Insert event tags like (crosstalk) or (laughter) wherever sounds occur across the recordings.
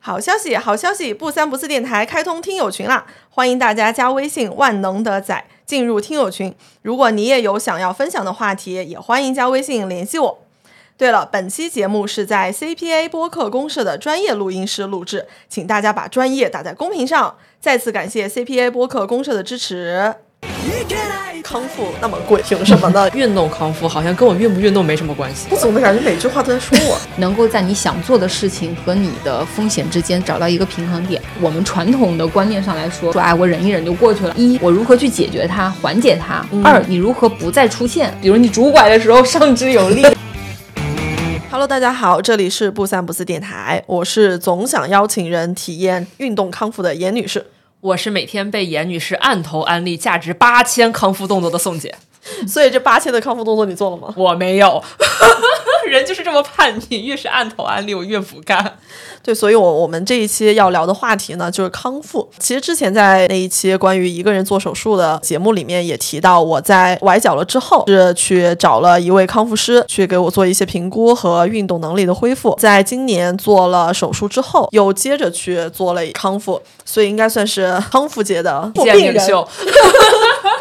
好消息，好消息！不三不四电台开通听友群啦，欢迎大家加微信“万能的仔”进入听友群。如果你也有想要分享的话题，也欢迎加微信联系我。对了，本期节目是在 CPA 播客公社的专业录音室录制，请大家把专业打在公屏上。再次感谢 CPA 播客公社的支持。康复那么贵，凭什么呢？运动康复好像跟我运不运动没什么关系。我总的感觉每句话都在说我。(laughs) 能够在你想做的事情和你的风险之间找到一个平衡点。我们传统的观念上来说，说哎，我忍一忍就过去了。一，我如何去解决它，缓解它；二，你如何不再出现，比如你拄拐的时候上肢有力。(laughs) Hello，大家好，这里是不三不四电台，我是总想邀请人体验运动康复的严女士。我是每天被严女士按头安利价值八千康复动作的宋姐，(laughs) 所以这八千的康复动作你做了吗？我没有，(laughs) 人就是这么叛逆，越是按头安利我越不干。对，所以我我们这一期要聊的话题呢，就是康复。其实之前在那一期关于一个人做手术的节目里面也提到，我在崴脚了之后是去找了一位康复师，去给我做一些评估和运动能力的恢复。在今年做了手术之后，又接着去做了康复，所以应该算是康复界的见病人。领袖 (laughs)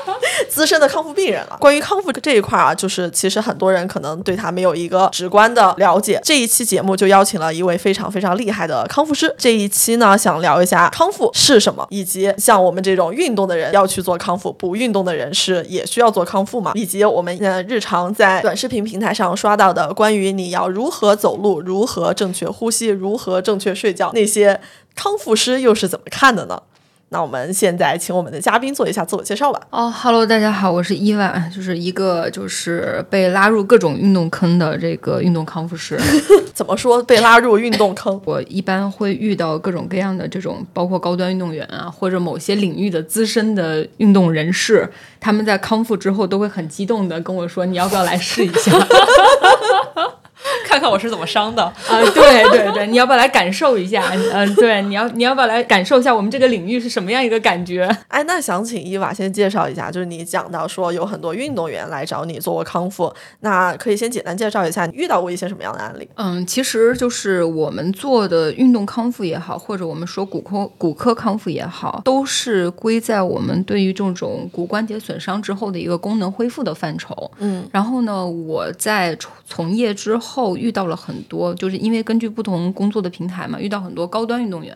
(laughs) 资深的康复病人了。关于康复这一块啊，就是其实很多人可能对他没有一个直观的了解。这一期节目就邀请了一位非常非常厉厉害的康复师。这一期呢，想聊一下康复是什么，以及像我们这种运动的人要去做康复，不运动的人是也需要做康复吗？以及我们呃日常在短视频平台上刷到的关于你要如何走路、如何正确呼吸、如何正确睡觉，那些康复师又是怎么看的呢？那我们现在请我们的嘉宾做一下自我介绍吧。哦哈喽，大家好，我是伊万，就是一个就是被拉入各种运动坑的这个运动康复师。(laughs) 怎么说被拉入运动坑？(laughs) 我一般会遇到各种各样的这种，包括高端运动员啊，或者某些领域的资深的运动人士，他们在康复之后都会很激动的跟我说：“你要不要来试一下？” (laughs) 看看我是怎么伤的。啊，对对对，你要不要来感受一下？嗯、对，你要你要不要来感受一下我们这个领域是什么样一个感觉？哎，那想请伊娃先介绍一下，就是你讲到说有很多运动员来找你做过康复，那可以先简单介绍一下你遇到过一些什么样的案例？嗯，其实就是我们做的运动康复也好，或者我们说骨科骨科康复也好，都是归在我们对于这种骨关节损伤之后的一个功能恢复的范畴。嗯，然后呢，我在从从业之后遇到了很多，就是因为根据不同工作的平台嘛，遇到很多高端运动员。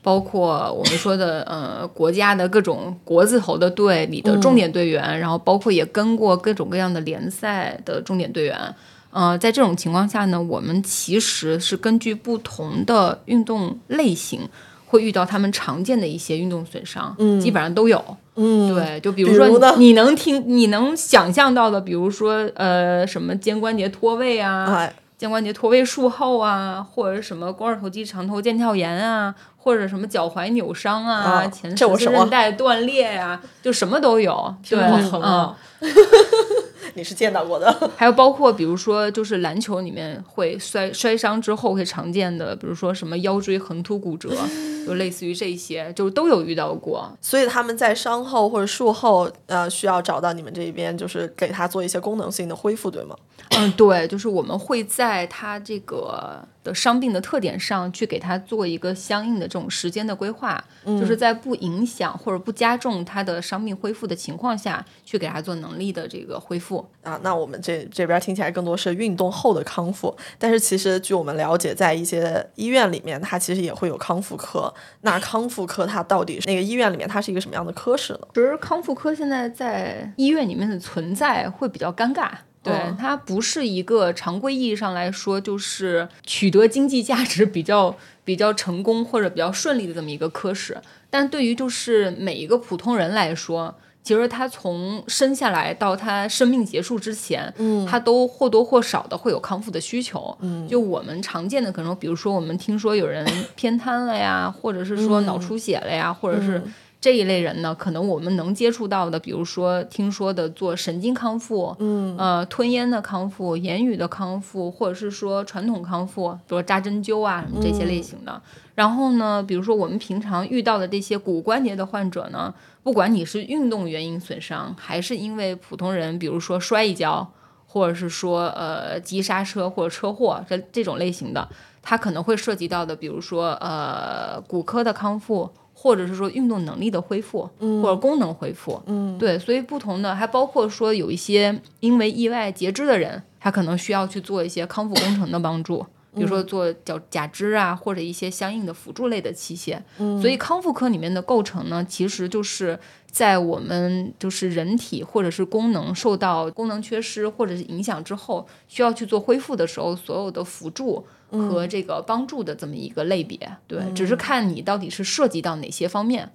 包括我们说的呃国家的各种国字头的队里的重点队员，然后包括也跟过各种各样的联赛的重点队员。呃，在这种情况下呢，我们其实是根据不同的运动类型，会遇到他们常见的一些运动损伤，嗯基本上都有。嗯，对，就比如说你能听、你能想象到的，比如说呃什么肩关节脱位啊，哎，肩关节脱位术后啊，或者什么肱二头肌长头腱鞘炎啊，或者什么脚踝扭伤啊，啊前十字韧带断裂呀、就什么都有。对，嗯啊！(laughs) 你是见到过的，(laughs) 还有包括比如说，就是篮球里面会摔摔伤之后会常见的，比如说什么腰椎横突骨折，就类似于这些，就都有遇到过。所以他们在伤后或者术后，呃，需要找到你们这边，就是给他做一些功能性的恢复，对吗？嗯，对，就是我们会在他这个的伤病的特点上去给他做一个相应的这种时间的规划，就是在不影响或者不加重他的伤病恢复的情况下去给他做能力的这个恢复。啊，那我们这这边听起来更多是运动后的康复，但是其实据我们了解，在一些医院里面，它其实也会有康复科。那康复科它到底是那个医院里面它是一个什么样的科室呢？其实康复科现在在医院里面的存在会比较尴尬。对，嗯它不是一个常规意义上来说，就是取得经济价值比较比较成功或者比较顺利的这么一个科室。但对于就是每一个普通人来说，其实他从生下来到他生命结束之前，嗯他都或多或少的会有康复的需求。嗯，就我们常见的可能，比如说我们听说有人偏瘫了呀，或者是说脑出血了呀，或者是这一类人呢，可能我们能接触到的，比如说听说的做神经康复，嗯，呃，吞咽的康复、言语的康复，或者是说传统康复，比如扎针灸啊什么这些类型的。然后呢，比如说我们平常遇到的这些骨关节的患者呢，不管你是运动原因损伤，还是因为普通人，比如说摔一跤，或者是说呃急刹车或者车祸这这种类型的，它可能会涉及到的，比如说呃骨科的康复，或者是说运动能力的恢复，或者功能恢复，嗯，对，所以不同的还包括说有一些因为意外截肢的人，他可能需要去做一些康复工程的帮助。比如说做脚假肢啊，或者一些相应的辅助类的器械，所以康复科里面的构成呢，其实就是在我们就是人体或者是功能受到功能缺失或者是影响之后，需要去做恢复的时候，所有的辅助和这个帮助的这么一个类别。对，只是看你到底是涉及到哪些方面。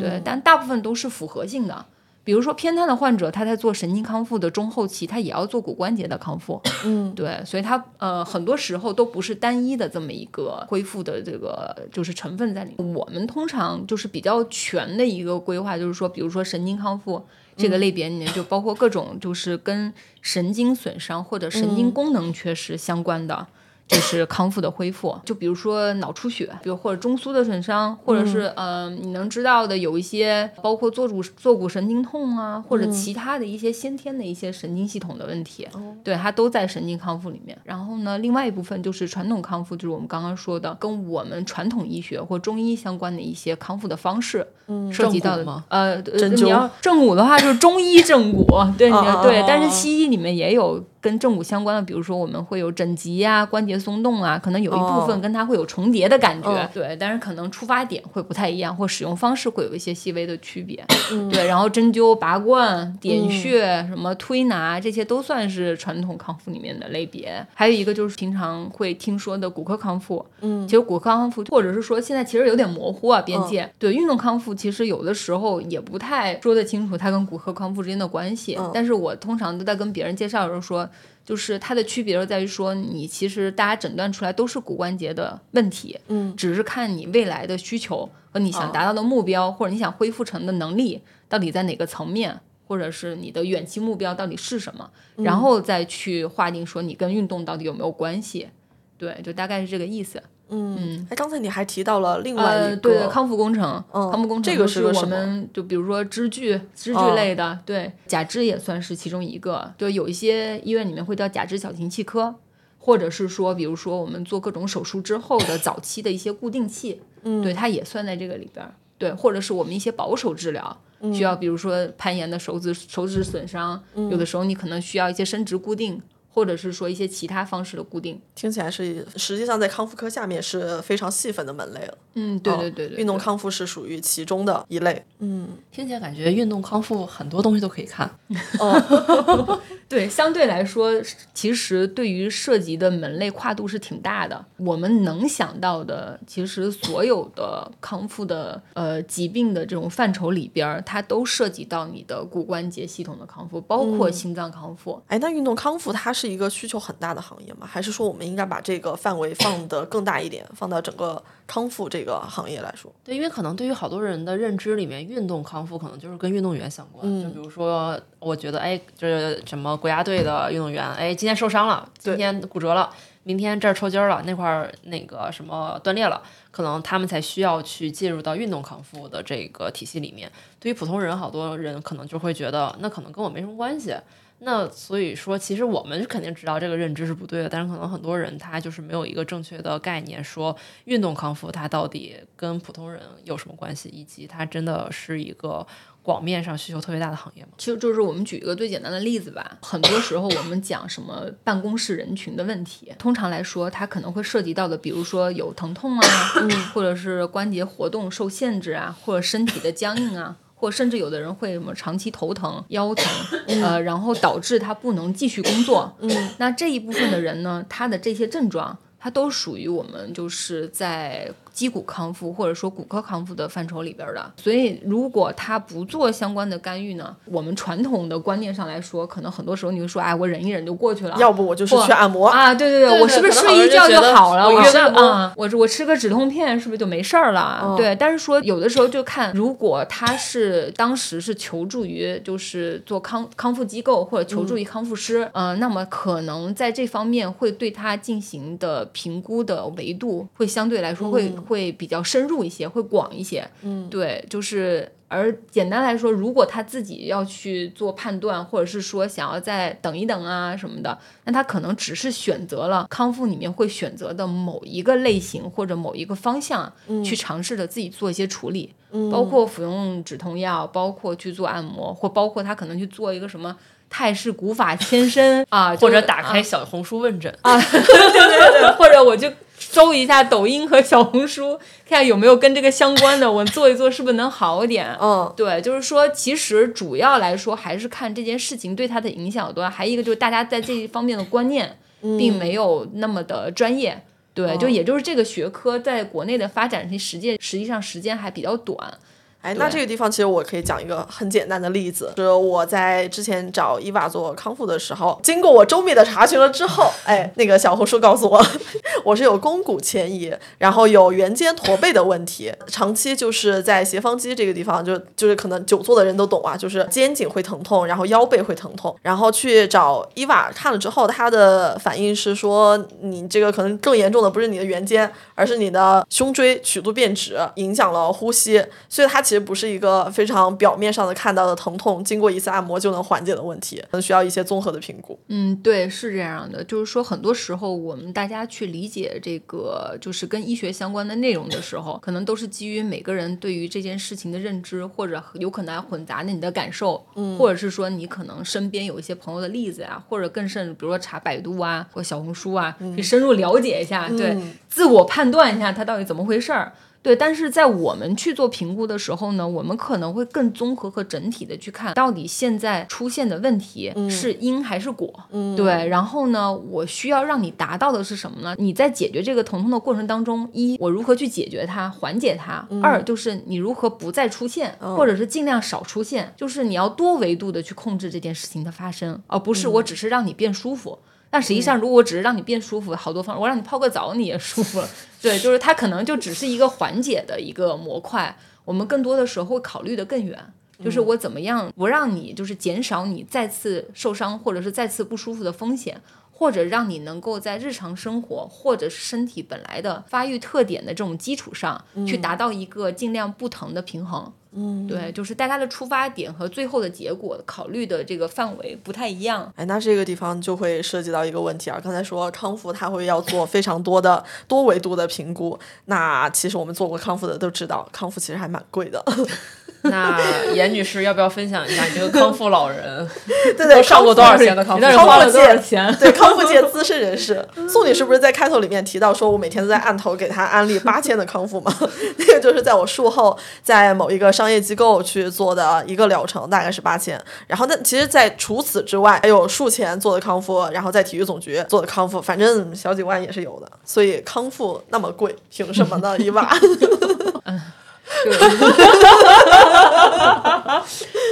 对，但大部分都是复合性的。比如说偏瘫的患者，他在做神经康复的中后期，他也要做骨关节的康复。嗯，对，所以他呃很多时候都不是单一的这么一个恢复的这个就是成分在里面。我们通常就是比较全的一个规划，就是说，比如说神经康复这个类别里面，就包括各种就是跟神经损伤或者神经功能缺失相关的。就是康复的恢复，就比如说脑出血，比如或者中枢的损伤，或者是嗯，你能知道的有一些包括坐骨坐骨神经痛啊，或者其他的一些先天的一些神经系统的问题，对，它都在神经康复里面。然后呢，另外一部分就是传统康复，就是我们刚刚说的跟我们传统医学或中医相关的一些康复的方式，嗯，涉及到的吗？呃，针你要正骨的话就是中医正骨，对，对，啊但是西医里面也有。跟正骨相关的，比如说我们会有枕棘呀、关节松动啊，可能有一部分跟它会有重叠的感觉，哦。对，但是可能出发点会不太一样，或使用方式会有一些细微的区别，嗯。对。然后针灸、拔罐、点穴、什么推拿，这些都算是传统康复里面的类别。还有一个就是平常会听说的骨科康复，嗯。其实骨科康复或者是说现在其实有点模糊啊边界，对运动康复其实有的时候也不太说得清楚它跟骨科康复之间的关系，嗯。但是我通常都在跟别人介绍的时候说。就是它的区别就在于说，你其实大家诊断出来都是骨关节的问题，嗯，只是看你未来的需求和你想达到的目标，或者你想恢复成的能力到底在哪个层面，或者是你的远期目标到底是什么，然后再去划定说你跟运动到底有没有关系。对，就大概是这个意思。嗯，哎，刚才你还提到了另外呃，一个，对康复工程，嗯康复工程这个是我个什么们就比如说支具、支具哦。类的，对，假肢也算是其中一个。就，有一些医院里面会叫假肢小型器科，或者是说，比如说我们做各种手术之后的早期的一些固定器，嗯。对，它也算在这个里边儿。对，或者是我们一些保守治疗，嗯。需要比如说攀岩的手指手指损伤，有的时候你可能需要一些伸直固定，或者是说一些其他方式的固定。听起来是实际上在康复科下面是非常细分的门类了。嗯，对哦对对对，运动康复是属于其中的一类。嗯听起来感觉运动康复很多东西都可以看。(laughs) 哦对，相对来说，其实对于涉及的门类跨度是挺大的。我们能想到的，其实所有的康复的呃疾病的这种范畴里边儿，它都涉及到你的骨关节系统的康复，包括心脏康复。哎，那运动康复它是一个需求很大的行业吗？还是说我们应该把这个范围放得更大一点，放到整个康复这个行业来说？对，因为可能对于好多人的认知里面，运动康复可能就是跟运动员相关。就比如说，我觉得，哎，这什么国家队的运动员，哎，今天受伤了，今天骨折了，明天这儿抽筋儿了，那块儿那个什么断裂了，可能他们才需要去介入到运动康复的这个体系里面。对于普通人，好多人可能就会觉得，那可能跟我没什么关系。那所以说，其实我们肯定知道这个认知是不对的，但是可能很多人他就是没有一个正确的概念，说运动康复它到底跟普通人有什么关系，以及它真的是一个广面上需求特别大的行业吗？其实就是我们举一个最简单的例子吧，很多时候我们讲什么办公室人群的问题，通常来说，它可能会涉及到的，比如说有疼痛啊，或者是关节活动受限制啊，或者身体的僵硬啊。或甚至有的人会什么长期头疼、腰疼，呃，然后导致他不能继续工作。嗯，那这一部分的人呢，他的这些症状，他都属于我们就是在肌骨康复或者说骨科康复的范畴里边的。所以，如果他不做相关的干预呢，我们传统的观念上来说，可能很多时候你会说，哎，我忍一忍就过去了。要不我就是或去按摩。啊，对对对我是不是睡一觉就好了？我我是约按摩啊，我我吃个止痛片是不是就没事儿了？嗯对，但是说有的时候就看，如果他是当时是求助于就是做康康复机构或者求助于康复师，嗯、那么可能在这方面会对他进行的评估的维度会相对来说会、会比较深入一些，会广一些。嗯，对，就是。而简单来说，如果他自己要去做判断，或者是说想要再等一等啊什么的，那他可能只是选择了康复里面会选择的某一个类型或者某一个方向去尝试着自己做一些处理，包括服用止痛药，包括去做按摩，或包括他可能去做一个什么泰式古法牵身 (laughs) 啊，或者打开小红书问诊。啊，(laughs) 对对对，或者我就搜一下抖音和小红书，(laughs) 看有没有跟这个相关的，我做一做是不是能好一点。嗯，对，就是说，其实主要来说还是看这件事情对他的影响有多大，还有一个就是大家在这一方面的观念并没有那么的专业。对，就也就是这个学科在国内的发展实践实际上时间还比较短。哎，那这个地方其实我可以讲一个很简单的例子，就是我在之前找伊娃做康复的时候，经过我周密的查询了之后，哎，那个小红书告诉我，(laughs) 我是有肱骨前移，然后有圆肩驼背的问题，长期就是在斜方肌这个地方，就就是可能久坐的人都懂啊，就是肩颈会疼痛，然后腰背会疼痛，然后去找伊娃看了之后，他的反应是说，你这个可能更严重的不是你的圆肩，而是你的胸椎曲度变直，影响了呼吸，所以它其实不是一个非常表面上的看到的疼痛，经过一次按摩就能缓解的问题，可能需要一些综合的评估。嗯，对，是这样的，就是说，很多时候我们大家去理解这个就是跟医学相关的内容的时候，可能都是基于每个人对于这件事情的认知，或者有可能还混杂着你的感受，嗯，或者是说你可能身边有一些朋友的例子啊、或者更甚，比如说查百度啊或小红书啊，去深入了解一下，对，自我判断一下它到底怎么回事儿。对，但是在我们去做评估的时候呢，我们可能会更综合和整体的去看，到底现在出现的问题是因还是果。嗯，对。然后呢，我需要让你达到的是什么呢？你在解决这个疼痛的过程当中，一我如何去解决它、缓解它；二就是你如何不再出现，或者是尽量少出现，就是你要多维度的去控制这件事情的发生，而不是我只是让你变舒服。但实际上，如果我只是让你变舒服，好多方，我让你泡个澡你也舒服了。(laughs) 对，就是它可能就只是一个缓解的一个模块。我们更多的时候会考虑的更远，就是我怎么样不让你就是减少你再次受伤或者是再次不舒服的风险，或者让你能够在日常生活或者是身体本来的发育特点的这种基础上，去达到一个尽量不疼的平衡。嗯，对，就是大家的出发点和最后的结果考虑的这个范围不太一样。哎，那这个地方就会涉及到一个问题啊。刚才说康复，它会要做非常多的多维度的评估。那其实我们做过康复的都知道，康复其实还蛮贵的。(laughs) 那严女士要不要分享一下你这个康复老人对 (laughs) 对，上过多少钱的康复？那是花了多少界钱？对康复界 (laughs) 资深人士，宋女士不是在开头里面提到说，我每天都在按头给她安利八千的康复吗？那个就是在我术后在某一个商业机构去做的一个疗程，大概是八千。然后那其实，在除此之外，还有术前做的康复，然后在体育总局做的康复，反正小几万也是有的。所以康复那么贵，凭什么呢？伊娃？(laughs)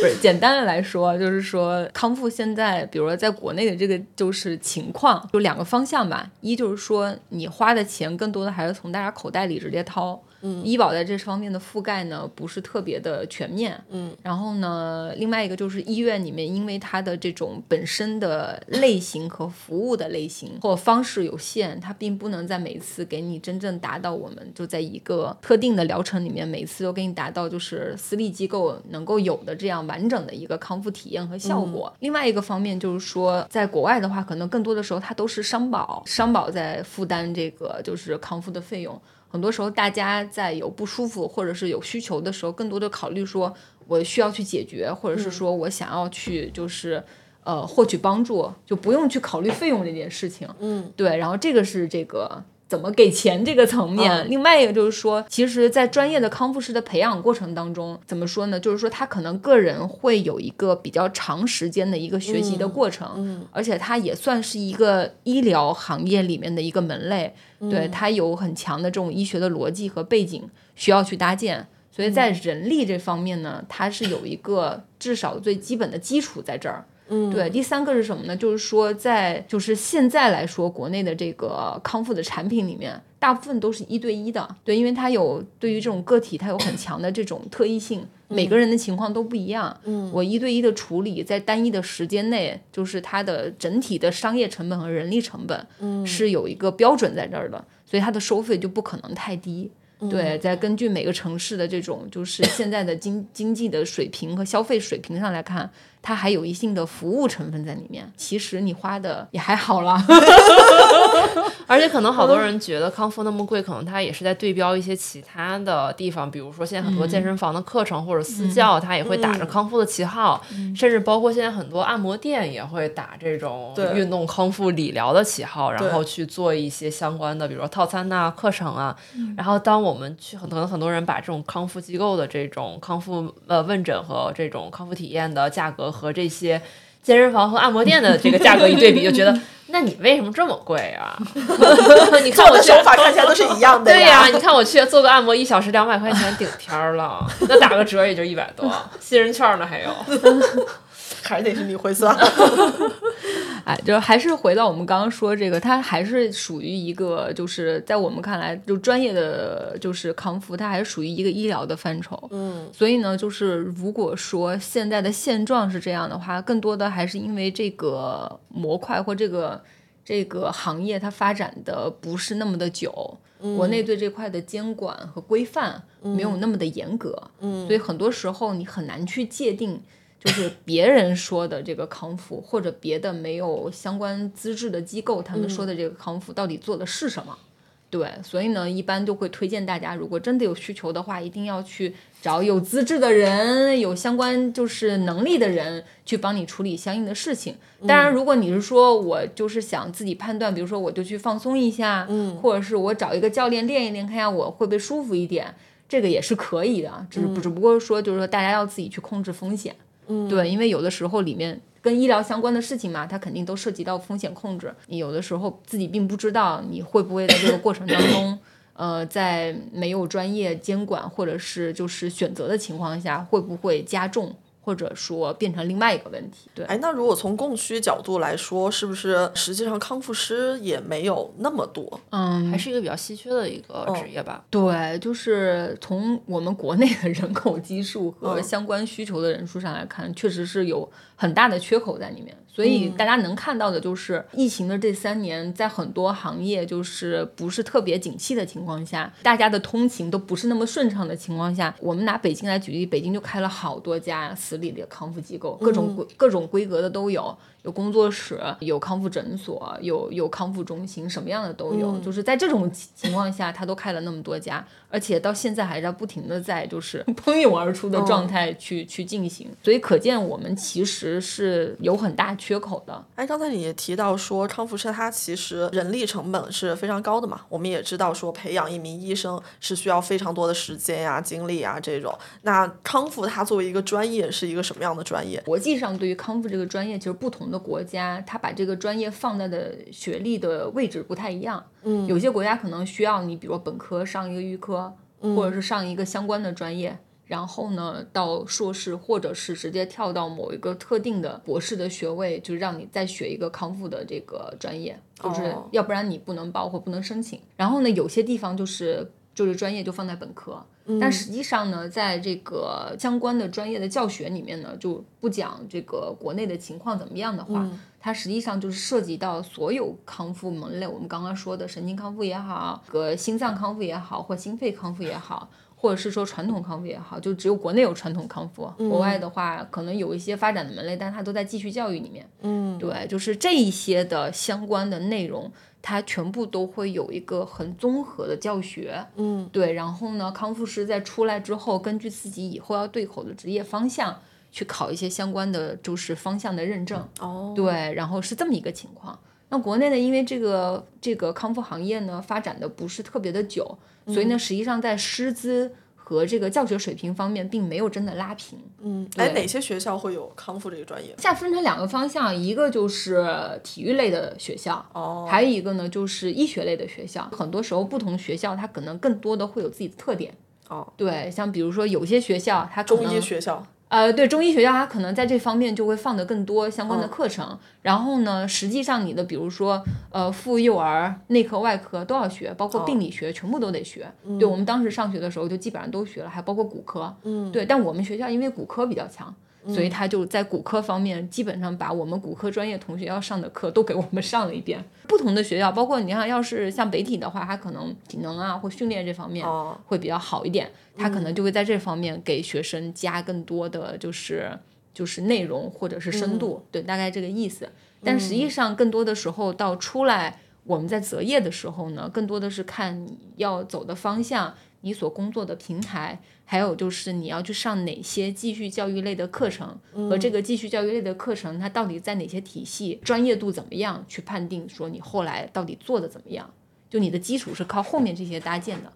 不是简单的来说，就是说康复现在，比如说在国内的这个就是情况，就两个方向吧。一就是说你花的钱更多的还是从大家口袋里直接掏，嗯，医保在这方面的覆盖呢不是特别的全面，嗯。然后呢，另外一个就是医院里面，因为它的这种本身的类型和服务的类型或方式有限，它并不能在每次给你真正达到我们就在一个特定的疗程里面，每次都给你达到就是私立机构能够有的这样完整的一个康复体验和效果。另外一个方面就是说，在国外的话，可能更多的时候它都是商保，商保在负担这个就是康复的费用。很多时候，大家在有不舒服或者是有需求的时候，更多的考虑说我需要去解决，或者是说我想要去就是呃获取帮助，就不用去考虑费用这件事情。嗯，对。然后这个是这个怎么给钱这个层面。另外一个就是说，其实，在专业的康复师的培养过程当中，怎么说呢？就是说他可能个人会有一个比较长时间的一个学习的过程，嗯，而且他也算是一个医疗行业里面的一个门类。对他有很强的这种医学的逻辑和背景需要去搭建，所以在人力这方面呢，它是有一个至少最基本的基础在这儿。嗯，对。第三个是什么呢？就是说，在就是现在来说，国内的这个康复的产品里面，大部分都是一对一的。对，因为它有对于这种个体，它有很强的这种特异性，每个人的情况都不一样。嗯，我一对一的处理，在单一的时间内，就是它的整体的商业成本和人力成本，嗯，是有一个标准在这儿的，所以它的收费就不可能太低。对，在根据每个城市的这种就是现在的经经济的水平和消费水平上来看，它还有一定的服务成分在里面。其实你花的也还好啦。(laughs) 而且可能好多人觉得康复那么贵，可能它也是在对标一些其他的地方，比如说现在很多健身房的课程或者私教，它也会打着康复的旗号，甚至包括现在很多按摩店也会打这种运动康复理疗的旗号，然后去做一些相关的，比如说套餐呐、课程啊。然后当我们去，可能很多人把这种康复机构的这种康复呃问诊和这种康复体验的价格和这些。健身房和按摩店的这个价格一对比，就觉得 (laughs) 那你为什么这么贵啊？(laughs) 你看我手法看起来都是一样的。对呀，你看我去做个按摩，一小时两百块钱顶天了，那打个折也就一百多，新人券呢还有。还得是你会算，(laughs) 哎，就还是回到我们刚刚说这个，它还是属于一个，就是在我们看来，就专业的就是康复，它还是属于一个医疗的范畴。嗯，所以呢，就是如果说现在的现状是这样的话，更多的还是因为这个模块或这个这个行业它发展的不是那么的久，国内对这块的监管和规范没有那么的严格，嗯，所以很多时候你很难去界定。就是别人说的这个康复，或者别的没有相关资质的机构，他们说的这个康复到底做的是什么？对，所以呢，一般都会推荐大家，如果真的有需求的话，一定要去找有资质的人、有相关就是能力的人去帮你处理相应的事情。当然，如果你是说我就是想自己判断，比如说我就去放松一下，嗯，或者是我找一个教练练一练，看下我会不会舒服一点，这个也是可以的。只是只不过说，就是说大家要自己去控制风险。嗯，对，因为有的时候里面跟医疗相关的事情嘛，它肯定都涉及到风险控制。你有的时候自己并不知道，你会不会在这个过程当中，呃，在没有专业监管或者是就是选择的情况下，会不会加重？或者说变成另外一个问题，对。哎，那如果从供需角度来说，是不是实际上康复师也没有那么多？嗯，还是一个比较稀缺的一个职业吧。对，就是从我们国内的人口基数和相关需求的人数上来看，确实是有很大的缺口在里面。所以大家能看到的就是疫情的这三年，在很多行业就是不是特别景气的情况下，大家的通勤都不是那么顺畅的情况下，我们拿北京来举例，北京就开了好多家私立的康复机构，各种规各种规格的都有。有工作室，有康复诊所，有有康复中心，什么样的都有。就是在这种情况下，他都开了那么多家，而且到现在还在不停的在就是 (laughs) 喷涌而出的状态去去进行。所以可见我们其实是有很大缺口的。哎，刚才你也提到说康复师他其实人力成本是非常高的嘛？我们也知道说培养一名医生是需要非常多的时间呀、精力啊这种。那康复它作为一个专业是一个什么样的专业？国际上对于康复这个专业，其实不同的。国家他把这个专业放在的学历的位置不太一样，嗯，有些国家可能需要你，比如本科上一个预科，或者是上一个相关的专业，然后呢到硕士，或者是直接跳到某一个特定的博士的学位，就让你再学一个康复的这个专业，就是要不然你不能报或不能申请。然后呢，有些地方就是就是专业就放在本科。但实际上呢，在这个相关的专业的教学里面呢，就不讲这个国内的情况怎么样的话，它实际上就是涉及到所有康复门类。我们刚刚说的神经康复也好，个心脏康复也好，或心肺康复也好，或者是说传统康复也好，就只有国内有传统康复，国外的话可能有一些发展的门类，但它都在继续教育里面。嗯，对，就是这一些的相关的内容。它全部都会有一个很综合的教学，嗯，对。然后呢，康复师在出来之后，根据自己以后要对口的职业方向，去考一些相关的就是方向的认证。哦，对，然后是这么一个情况。那国内呢，因为这个这个康复行业呢发展的不是特别的久，所以呢，实际上在师资。和这个教学水平方面，并没有真的拉平。嗯，哎，哪些学校会有康复这个专业？现在分成两个方向，一个就是体育类的学校，哦，还有一个呢就是医学类的学校。很多时候，不同学校它可能更多的会有自己的特点。哦，对，像比如说有些学校它中医学校。呃，对中医学校，它可能在这方面就会放的更多相关的课程。然后呢，实际上你的比如说，呃，妇幼儿、内科、外科都要学，包括病理学，全部都得学。对我们当时上学的时候，就基本上都学了，还包括骨科。嗯，对，但我们学校因为骨科比较强，所以他就在骨科方面基本上把我们骨科专业同学要上的课都给我们上了一遍。不同的学校，包括你看，要是像北体的话，他可能体能啊或训练这方面会比较好一点，他可能就会在这方面给学生加更多的就是就是内容或者是深度，对，大概这个意思。但实际上更多的时候到出来。我们在择业的时候呢，更多的是看你要走的方向，你所工作的平台，还有就是你要去上哪些继续教育类的课程，和这个继续教育类的课程它到底在哪些体系，专业度怎么样，去判定说你后来到底做的怎么样，就你的基础是靠后面这些搭建的。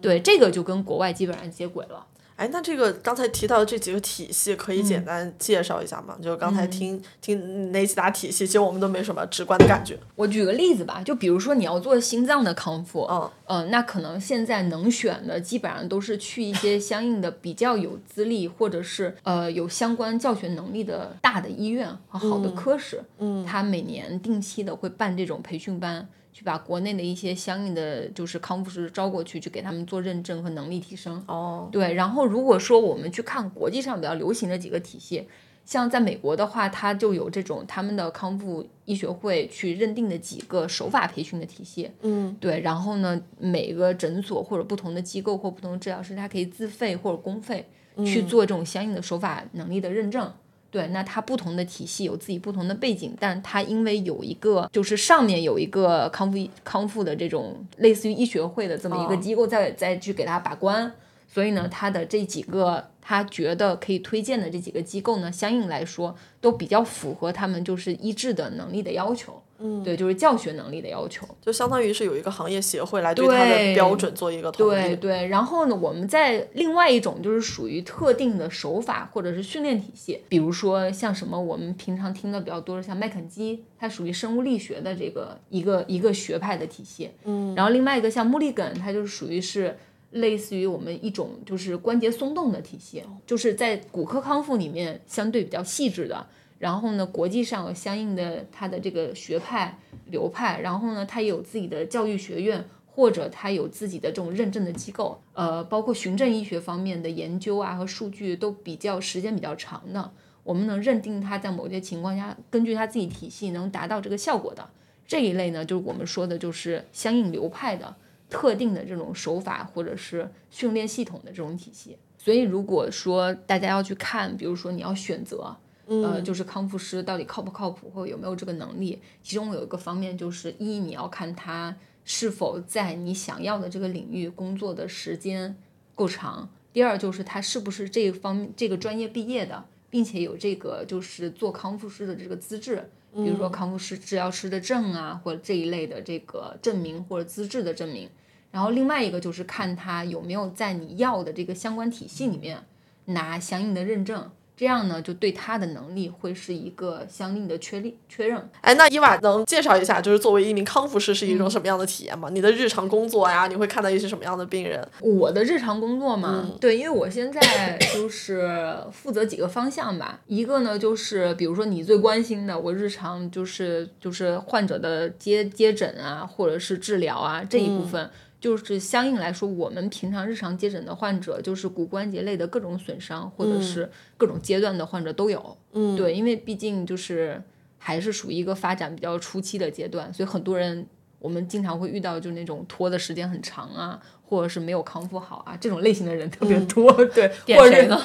对，这个就跟国外基本上接轨了。哎，那这个刚才提到的这几个体系，可以简单介绍一下吗？就刚才听听哪几大体系，其实我们都没什么直观的感觉。我举个例子吧，就比如说你要做心脏的康复，嗯嗯，那可能现在能选的基本上都是去一些相应的比较有资历或者是呃有相关教学能力的大的医院和好的科室，嗯，他每年定期的会办这种培训班。去把国内的一些相应的就是康复师招过去，去给他们做认证和能力提升。哦，对。然后如果说我们去看国际上比较流行的几个体系，像在美国的话，它就有这种他们的康复医学会去认定的几个手法培训的体系。嗯，对。然后呢，每个诊所或者不同的机构或不同的治疗师，他可以自费或者公费去做这种相应的手法能力的认证。对，那它不同的体系有自己不同的背景，但它因为有一个，就是上面有一个康复康复的这种类似于医学会的这么一个机构在再去给他把关，所以呢，他的这几个他觉得可以推荐的这几个机构呢，相应来说都比较符合他们就是医治的能力的要求。嗯，对，就是教学能力的要求，就相当于是有一个行业协会来对它的标准做一个统一。对对，然后呢，我们在另外一种就是属于特定的手法或者是训练体系，比如说像什么我们平常听的比较多的，像麦肯基，它属于生物力学的这个一个一个学派的体系。嗯，然后另外一个像穆利根，它就是属于是类似于我们一种就是关节松动的体系，就是在骨科康复里面相对比较细致的。然后呢，国际上有相应的它的这个学派流派，然后呢，它有自己的教育学院，或者它有自己的这种认证的机构，呃，包括循证医学方面的研究啊和数据都比较时间比较长的，我们能认定它在某些情况下，根据它自己体系能达到这个效果的这一类呢，就是我们说的就是相应流派的特定的这种手法或者是训练系统的这种体系。所以如果说大家要去看，比如说你要选择。呃，就是康复师到底靠不靠谱，或者有没有这个能力？其中有一个方面就是，一你要看他是否在你想要的这个领域工作的时间够长；第二就是他是不是这方这个专业毕业的，并且有这个就是做康复师的这个资质，比如说康复师、治疗师的证啊，或者这一类的这个证明或者资质的证明。然后另外一个就是看他有没有在你要的这个相关体系里面拿相应的认证。这样呢，就对他的能力会是一个相应的确立确认。哎，那伊娃能介绍一下，就是作为一名康复师是一种什么样的体验吗？你的日常工作呀，你会看到一些什么样的病人？我的日常工作嘛，对，因为我现在就是负责几个方向吧。一个呢，就是比如说你最关心的，我日常就是就是患者的接接诊啊，或者是治疗啊这一部分。就是相应来说，我们平常日常接诊的患者，就是骨关节类的各种损伤，或者是各种阶段的患者都有。嗯，对，因为毕竟就是还是属于一个发展比较初期的阶段，所以很多人我们经常会遇到，就那种拖的时间很长啊，或者是没有康复好啊，这种类型的人特别多。对，点谁呢？(laughs) (laughs)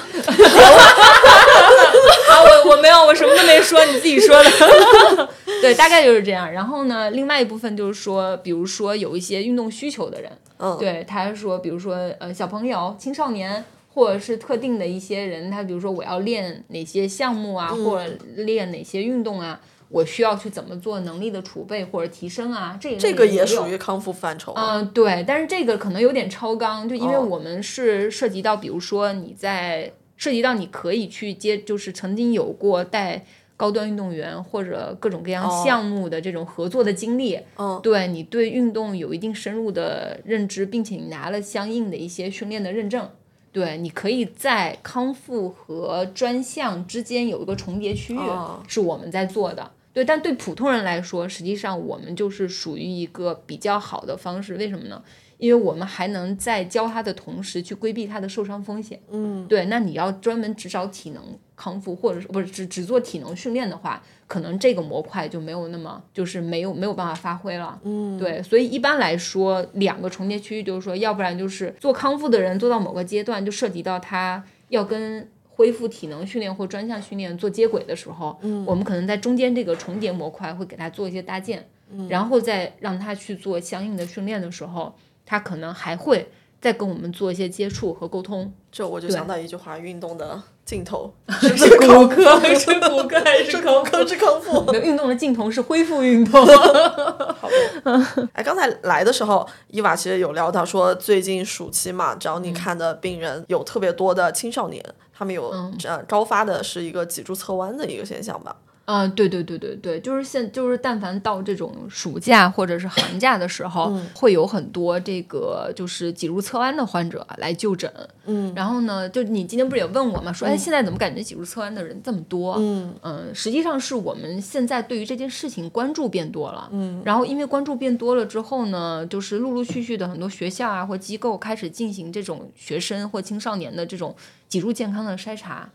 啊，我我没有，我什么都没说，你自己说的。(laughs) 对，大概就是这样。然后呢，另外一部分就是说，比如说有一些运动需求的人，嗯，对，他说，比如说呃，小朋友、青少年，或者是特定的一些人，他比如说我要练哪些项目啊，或者练哪些运动啊，我需要去怎么做能力的储备或者提升啊，这这个也属于康复范畴。嗯，对，但是这个可能有点超纲，就因为我们是涉及到，比如说你在。涉及到你可以去接，就是曾经有过带高端运动员或者各种各样项目的这种合作的经历，对你对运动有一定深入的认知，并且你拿了相应的一些训练的认证，对你可以在康复和专项之间有一个重叠区域，是我们在做的。对，但对普通人来说，实际上我们就是属于一个比较好的方式。为什么呢？因为我们还能在教他的同时去规避他的受伤风险。嗯，对，那你要专门只找体能康复，或者是不是只只做体能训练的话，可能这个模块就没有那么就是没有没有办法发挥了。嗯，对，所以一般来说，两个重叠区域就是说，要不然就是做康复的人做到某个阶段，就涉及到他要跟恢复体能训练或专项训练做接轨的时候，嗯，我们可能在中间这个重叠模块会给他做一些搭建，嗯，然后再让他去做相应的训练的时候，他可能还会再跟我们做一些接触和沟通。这我就想到一句话：运动的尽头 (laughs) 是骨科还是骨科还是康复？是康复。运动的镜头是恢复运动。(laughs) 好 (laughs) 哎，刚才来的时候，伊娃其实有聊到说，最近暑期嘛，找你看的病人有特别多的青少年，他们有呃高发的是一个脊柱侧弯的一个现象吧。啊，对对对对对，就是现就是但凡到这种暑假或者是寒假的时候，会有很多这个就是脊柱侧弯的患者来就诊。嗯，然后呢，就你今天不是也问我嘛？说哎，现在怎么感觉脊柱侧弯的人这么多？嗯嗯，实际上是我们现在对于这件事情关注变多了。嗯，然后因为关注变多了之后呢，就是陆陆续续的很多学校啊或机构开始进行这种学生或青少年的这种脊柱健康的筛查。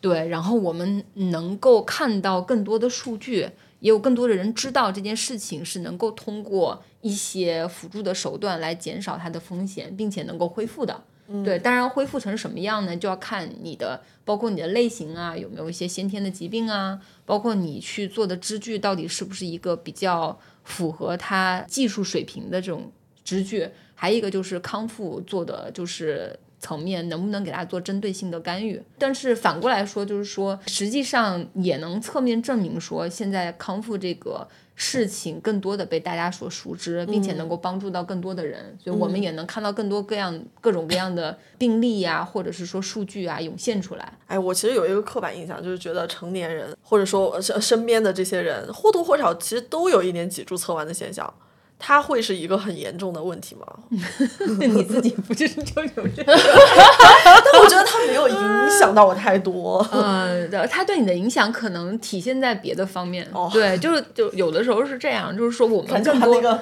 对，然后我们能够看到更多的数据，也有更多的人知道这件事情是能够通过一些辅助的手段来减少它的风险，并且能够恢复的。对，当然恢复成什么样呢？就要看你的，包括你的类型啊，有没有一些先天的疾病啊，包括你去做的支具到底是不是一个比较符合它技术水平的这种支具，还有一个就是康复做的就是。层面能不能给他做针对性的干预？但是反过来说，就是说，实际上也能侧面证明说，现在康复这个事情更多的被大家所熟知，并且能够帮助到更多的人，所以我们也能看到更多各样各种各样的病例呀，或者是说数据啊涌现出来。哎，我其实有一个刻板印象，就是觉得成年人或者说身身边的这些人或多或少其实都有一点脊柱侧弯的现象。它会是一个很严重的问题吗？(laughs) 你自己不就是就有这？(laughs) 但我觉得它没有影响到我太多。嗯，(laughs) 它对你的影响可能体现在别的方面。对，就是就有的时候是这样，就是说我们更多对。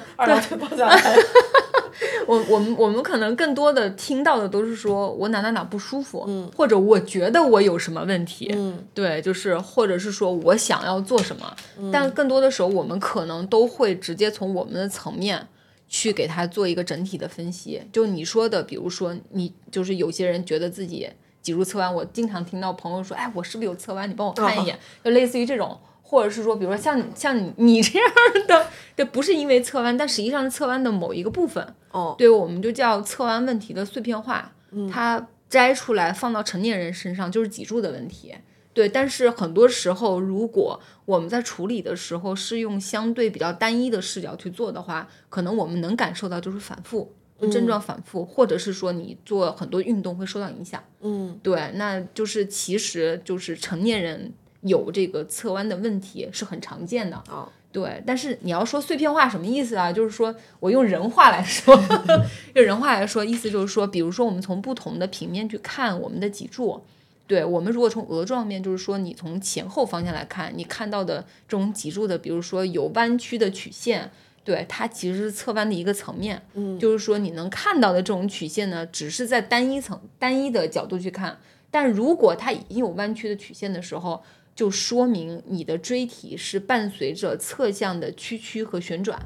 我我们我们可能更多的听到的都是说我哪哪哪不舒服，嗯，或者我觉得我有什么问题，嗯，对，就是或者是说我想要做什么，但更多的时候我们可能都会直接从我们的层面去给他做一个整体的分析。就你说的，比如说你就是有些人觉得自己脊柱侧弯，我经常听到朋友说，哎，我是不是有侧弯？你帮我看一眼，就类似于这种。或者是说，比如说像像你你这样的，这不是因为侧弯，但实际上是侧弯的某一个部分。哦，对，我们就叫侧弯问题的碎片化。嗯，它摘出来放到成年人身上就是脊柱的问题。对，但是很多时候，如果我们在处理的时候是用相对比较单一的视角去做的话，可能我们能感受到就是反复症状反复，或者是说你做很多运动会受到影响。嗯，对，那就是其实就是成年人。有这个侧弯的问题是很常见的啊，对。但是你要说碎片化什么意思啊？就是说我用人话来说，(laughs) 用人话来说，意思就是说，比如说我们从不同的平面去看我们的脊柱，对我们如果从额状面，就是说你从前后方向来看，你看到的这种脊柱的，比如说有弯曲的曲线，对它其实是侧弯的一个层面。嗯，就是说你能看到的这种曲线呢，只是在单一层、单一的角度去看，但如果它已经有弯曲的曲线的时候。就说明你的椎体是伴随着侧向的屈曲和旋转，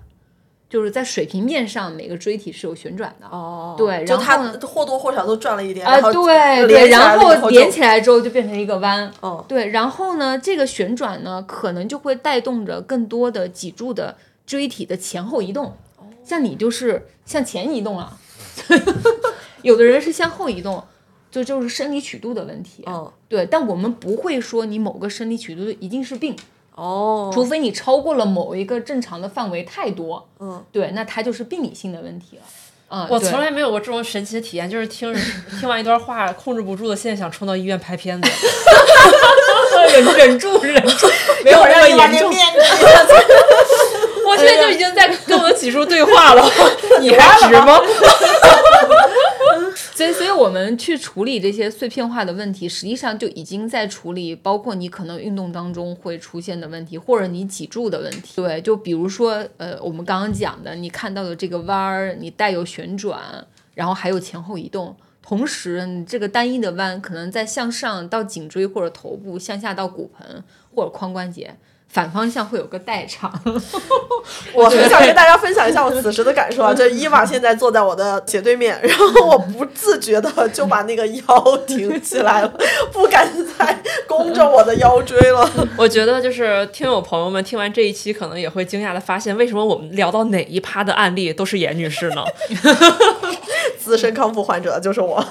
就是在水平面上每个椎体是有旋转的。哦，对，然后它或多或少都转了一点啊，对对，然后连起来之后就变成一个弯。哦，对，然后呢，这个旋转呢，可能就会带动着更多的脊柱的椎体的前后移动。像你就是向前移动了，(laughs) 有的人是向后移动。就就是生理曲度的问题，嗯，对，但我们不会说你某个生理曲度一定是病，哦，除非你超过了某一个正常的范围太多，嗯，对，那它就是病理性的问题了，嗯，我从来没有过这种神奇的体验，就是听 (laughs) 听完一段话，控制不住的，现在想冲到医院拍片子，忍 (laughs) 忍住忍住，没有那么严重，我现在就已经在跟我的脊柱对话了，(laughs) 你还值吗？所以，所以我们去处理这些碎片化的问题，实际上就已经在处理，包括你可能运动当中会出现的问题，或者你脊柱的问题。对，就比如说，呃，我们刚刚讲的，你看到的这个弯儿，你带有旋转，然后还有前后移动，同时你这个单一的弯可能在向上到颈椎或者头部，向下到骨盆或者髋关节。反方向会有个代偿，(laughs) 我很想跟大家分享一下我此时的感受啊！(laughs) 就伊娃现在坐在我的斜对面，然后我不自觉的就把那个腰挺起来了，不敢再弓着我的腰椎了。(laughs) 我觉得就是听友朋友们听完这一期，可能也会惊讶的发现，为什么我们聊到哪一趴的案例都是严女士呢？资深康复患者就是我，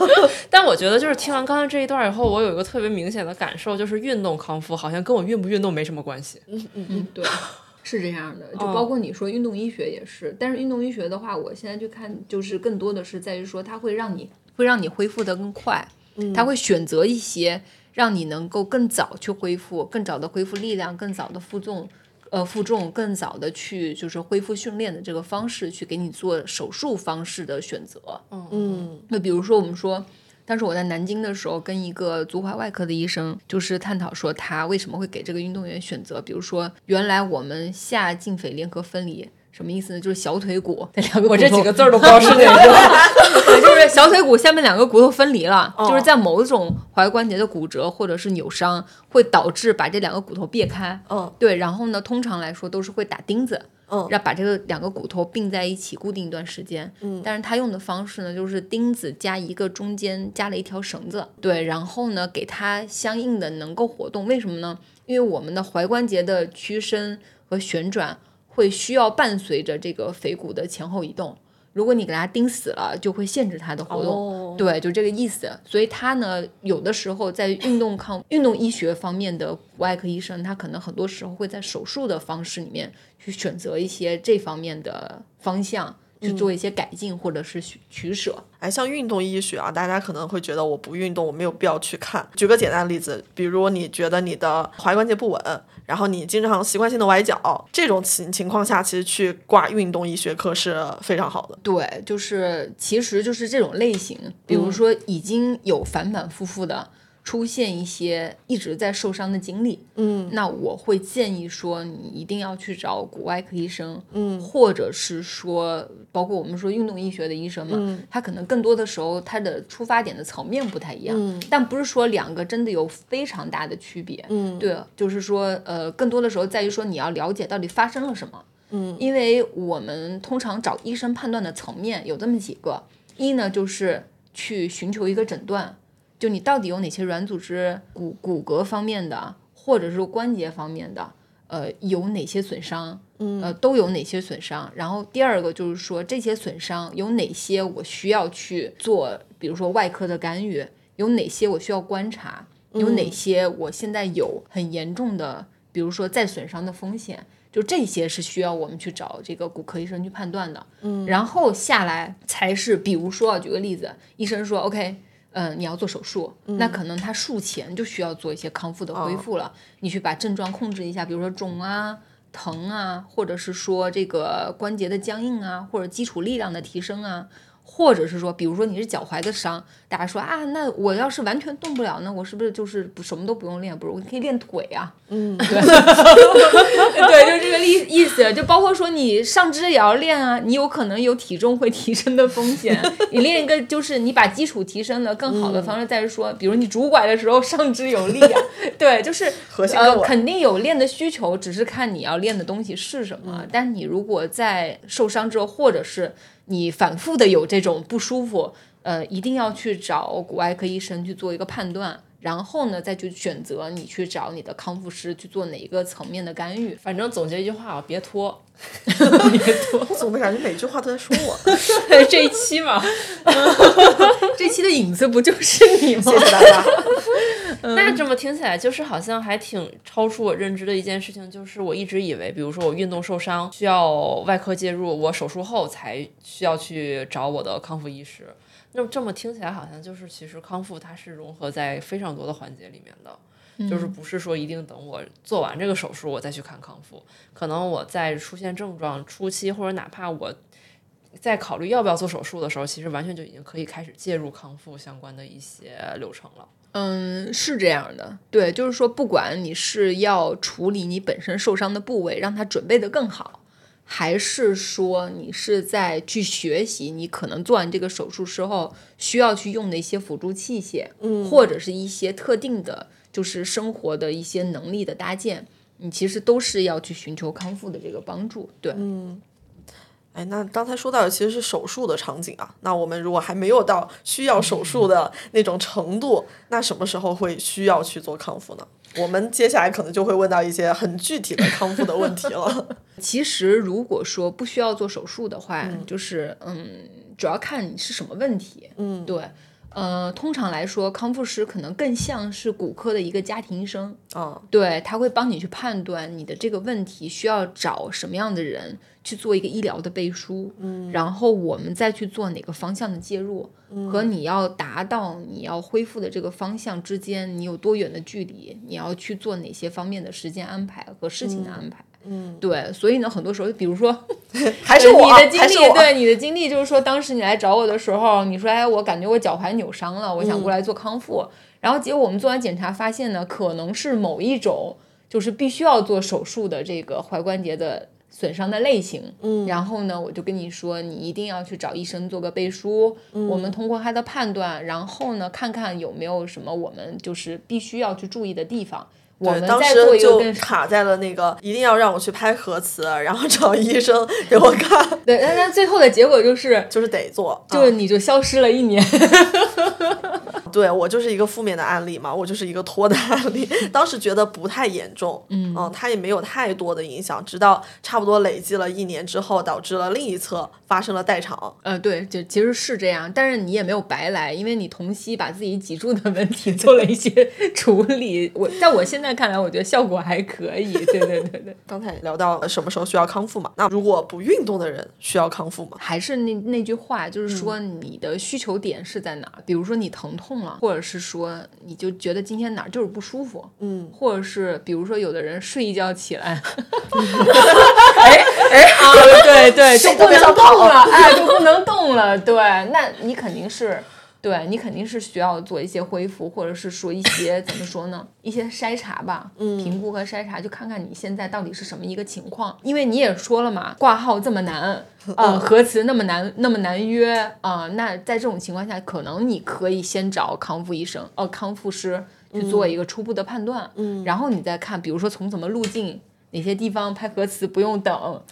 但我觉得就是听完刚才这一段以后，我有一个特别明显的感受，就是运动康复好像跟我运不运动没什么关系。嗯嗯嗯，对，(laughs) 是这样的，就包括你说运动医学也是，但是运动医学的话，我现在去看，就是更多的是在于说，它会让你会让你恢复的更快，它会选择一些让你能够更早去恢复，更早的恢复力量，更早的负重。呃，负重更早的去就是恢复训练的这个方式，去给你做手术方式的选择。嗯，那比如说我们说，当时我在南京的时候，跟一个足踝外科的医生就是探讨说，他为什么会给这个运动员选择，比如说原来我们下胫腓联合分离。什么意思呢？就是小腿骨那两个，我这几个字儿都不知道是哪个。(laughs) 就是小腿骨下面两个骨头分离了，就是在某种踝关节的骨折或者是扭伤，会导致把这两个骨头别开。嗯，对。然后呢，通常来说都是会打钉子，嗯，让把这个两个骨头并在一起固定一段时间。嗯，但是他用的方式呢，就是钉子加一个中间加了一条绳子，对，然后呢给它相应的能够活动。为什么呢？因为我们的踝关节的屈伸和旋转。会需要伴随着这个腓骨的前后移动，如果你给它钉死了，就会限制它的活动。对，就这个意思。所以它呢，有的时候在运动抗运动医学方面的外科医生，他可能很多时候会在手术的方式里面去选择一些这方面的方向。去做一些改进或者是取取舍。哎，像运动医学啊，大家可能会觉得我不运动，我没有必要去看。举个简单的例子，比如你觉得你的踝关节不稳，然后你经常习惯性的崴脚，这种情情况下，其实去挂运动医学科是非常好的。对，就是其实就是这种类型，比如说已经有反反复复的。出现一些一直在受伤的经历，嗯，那我会建议说，你一定要去找骨外科医生，嗯，或者是说，包括我们说运动医学的医生嘛，他可能更多的时候他的出发点的层面不太一样，嗯，但不是说两个真的有非常大的区别，嗯，对，就是说，呃，更多的时候在于说你要了解到底发生了什么，嗯，因为我们通常找医生判断的层面有这么几个，一呢就是去寻求一个诊断。就你到底有哪些软组织、骨骨骼方面的，或者是关节方面的，呃，有哪些损伤？嗯，呃，都有哪些损伤？然后第二个就是说，这些损伤有哪些我需要去做，比如说外科的干预，有哪些我需要观察，有哪些我现在有很严重的，比如说再损伤的风险，就这些是需要我们去找这个骨科医生去判断的。嗯，然后下来才是，比如说举个例子，医生说 OK。嗯，你要做手术，那可能他术前就需要做一些康复的恢复了。你去把症状控制一下，比如说肿啊、疼啊，或者是说这个关节的僵硬啊，或者基础力量的提升啊。或者是说，比如说你是脚踝的伤，大家说啊，那我要是完全动不了，那我是不是就是什么都不用练？不是，我可以练腿啊。嗯，对，(laughs) (laughs) 对，就这个意意思，就包括说你上肢也要练啊，你有可能有体重会提升的风险。你练一个就是你把基础提升的更好的方式，在于说，比如你拄拐的时候上肢有力啊，(laughs) 对，就是呃肯定有练的需求，只是看你要练的东西是什么。但你如果在受伤之后，或者是你反复的有这种不舒服，呃，一定要去找骨外科医生去做一个判断，然后呢，再去选择你去找你的康复师去做哪一个层面的干预。反正总结一句话啊，别拖，(laughs) 别拖。我总的感觉每句话都在说我？这一期嘛 (laughs) (laughs) 这期的影子不就是你吗？谢谢大家。那这么听起来，就是好像还挺超出我认知的一件事情。就是我一直以为，比如说我运动受伤需要外科介入，我手术后才需要去找我的康复医师。那么这么听起来，好像就是其实康复它是融合在非常多的环节里面的，就是不是说一定等我做完这个手术我再去看康复，可能我在出现症状初期，或者哪怕我在考虑要不要做手术的时候，其实完全就已经可以开始介入康复相关的一些流程了。嗯，是这样的，对，就是说，不管你是要处理你本身受伤的部位，让它准备的更好，还是说你是在去学习你可能做完这个手术之后需要去用的一些辅助器械，嗯，或者是一些特定的，就是生活的一些能力的搭建，你其实都是要去寻求康复的这个帮助，对，嗯。哎，那刚才说到的其实是手术的场景啊。那我们如果还没有到需要手术的那种程度，那什么时候会需要去做康复呢？我们接下来可能就会问到一些很具体的康复的问题了。(laughs) 其实如果说不需要做手术的话，就是嗯，主要看你是什么问题。嗯，对。呃，通常来说，康复师可能更像是骨科的一个家庭医生。啊，对他会帮你去判断你的这个问题需要找什么样的人去做一个医疗的背书，嗯，然后我们再去做哪个方向的介入，和你要达到你要恢复的这个方向之间，你有多远的距离，你要去做哪些方面的时间安排和事情的安排。嗯，(laughs) 对，所以呢，很多时候，比如说，还是你的经历，对你的经历，就是说，当时你来找我的时候，你说，哎，我感觉我脚踝扭伤了，我想过来做康复，然后结果我们做完检查发现呢，可能是某一种就是必须要做手术的这个踝关节的损伤的类型，嗯，然后呢，我就跟你说，你一定要去找医生做个背书，我们通过他的判断，然后呢，看看有没有什么我们就是必须要去注意的地方。对，当时就卡在了那个一定要让我去拍核磁，然后找医生给我看。(laughs) 对，但但最后的结果就是就是得做，就是你就消失了一年。(laughs) 对我就是一个负面的案例嘛，我就是一个拖的案例。(laughs) 当时觉得不太严重，嗯，它也没有太多的影响，直到差不多累积了一年之后，导致了另一侧发生了代偿。呃，对，就其实是这样，但是你也没有白来，因为你同期把自己脊柱的问题做了一些处理。我在我现在看来，我觉得效果还可以。(laughs) 对对对对，刚才聊到什么时候需要康复嘛？那如果不运动的人需要康复吗？还是那那句话，就是说你的需求点是在哪？比如说你疼痛了，或者是说你就觉得今天哪儿就是不舒服，嗯，或者是比如说有的人睡一觉起来，(laughs) 哎哎啊，对对，(laughs) 就不能动了，哎，就不能动了，对，那你肯定是。对你肯定是需要做一些恢复，或者是说一些怎么说呢？一些筛查吧，评估和筛查，就看看你现在到底是什么一个情况。因为你也说了嘛，挂号这么难，(laughs) 呃，核磁那么难，那么难约啊。那在这种情况下，可能你可以先找康复医生，呃，康复师去做一个初步的判断，嗯，然后你再看，比如说从怎么路径。哪些地方拍核磁不用等，(laughs)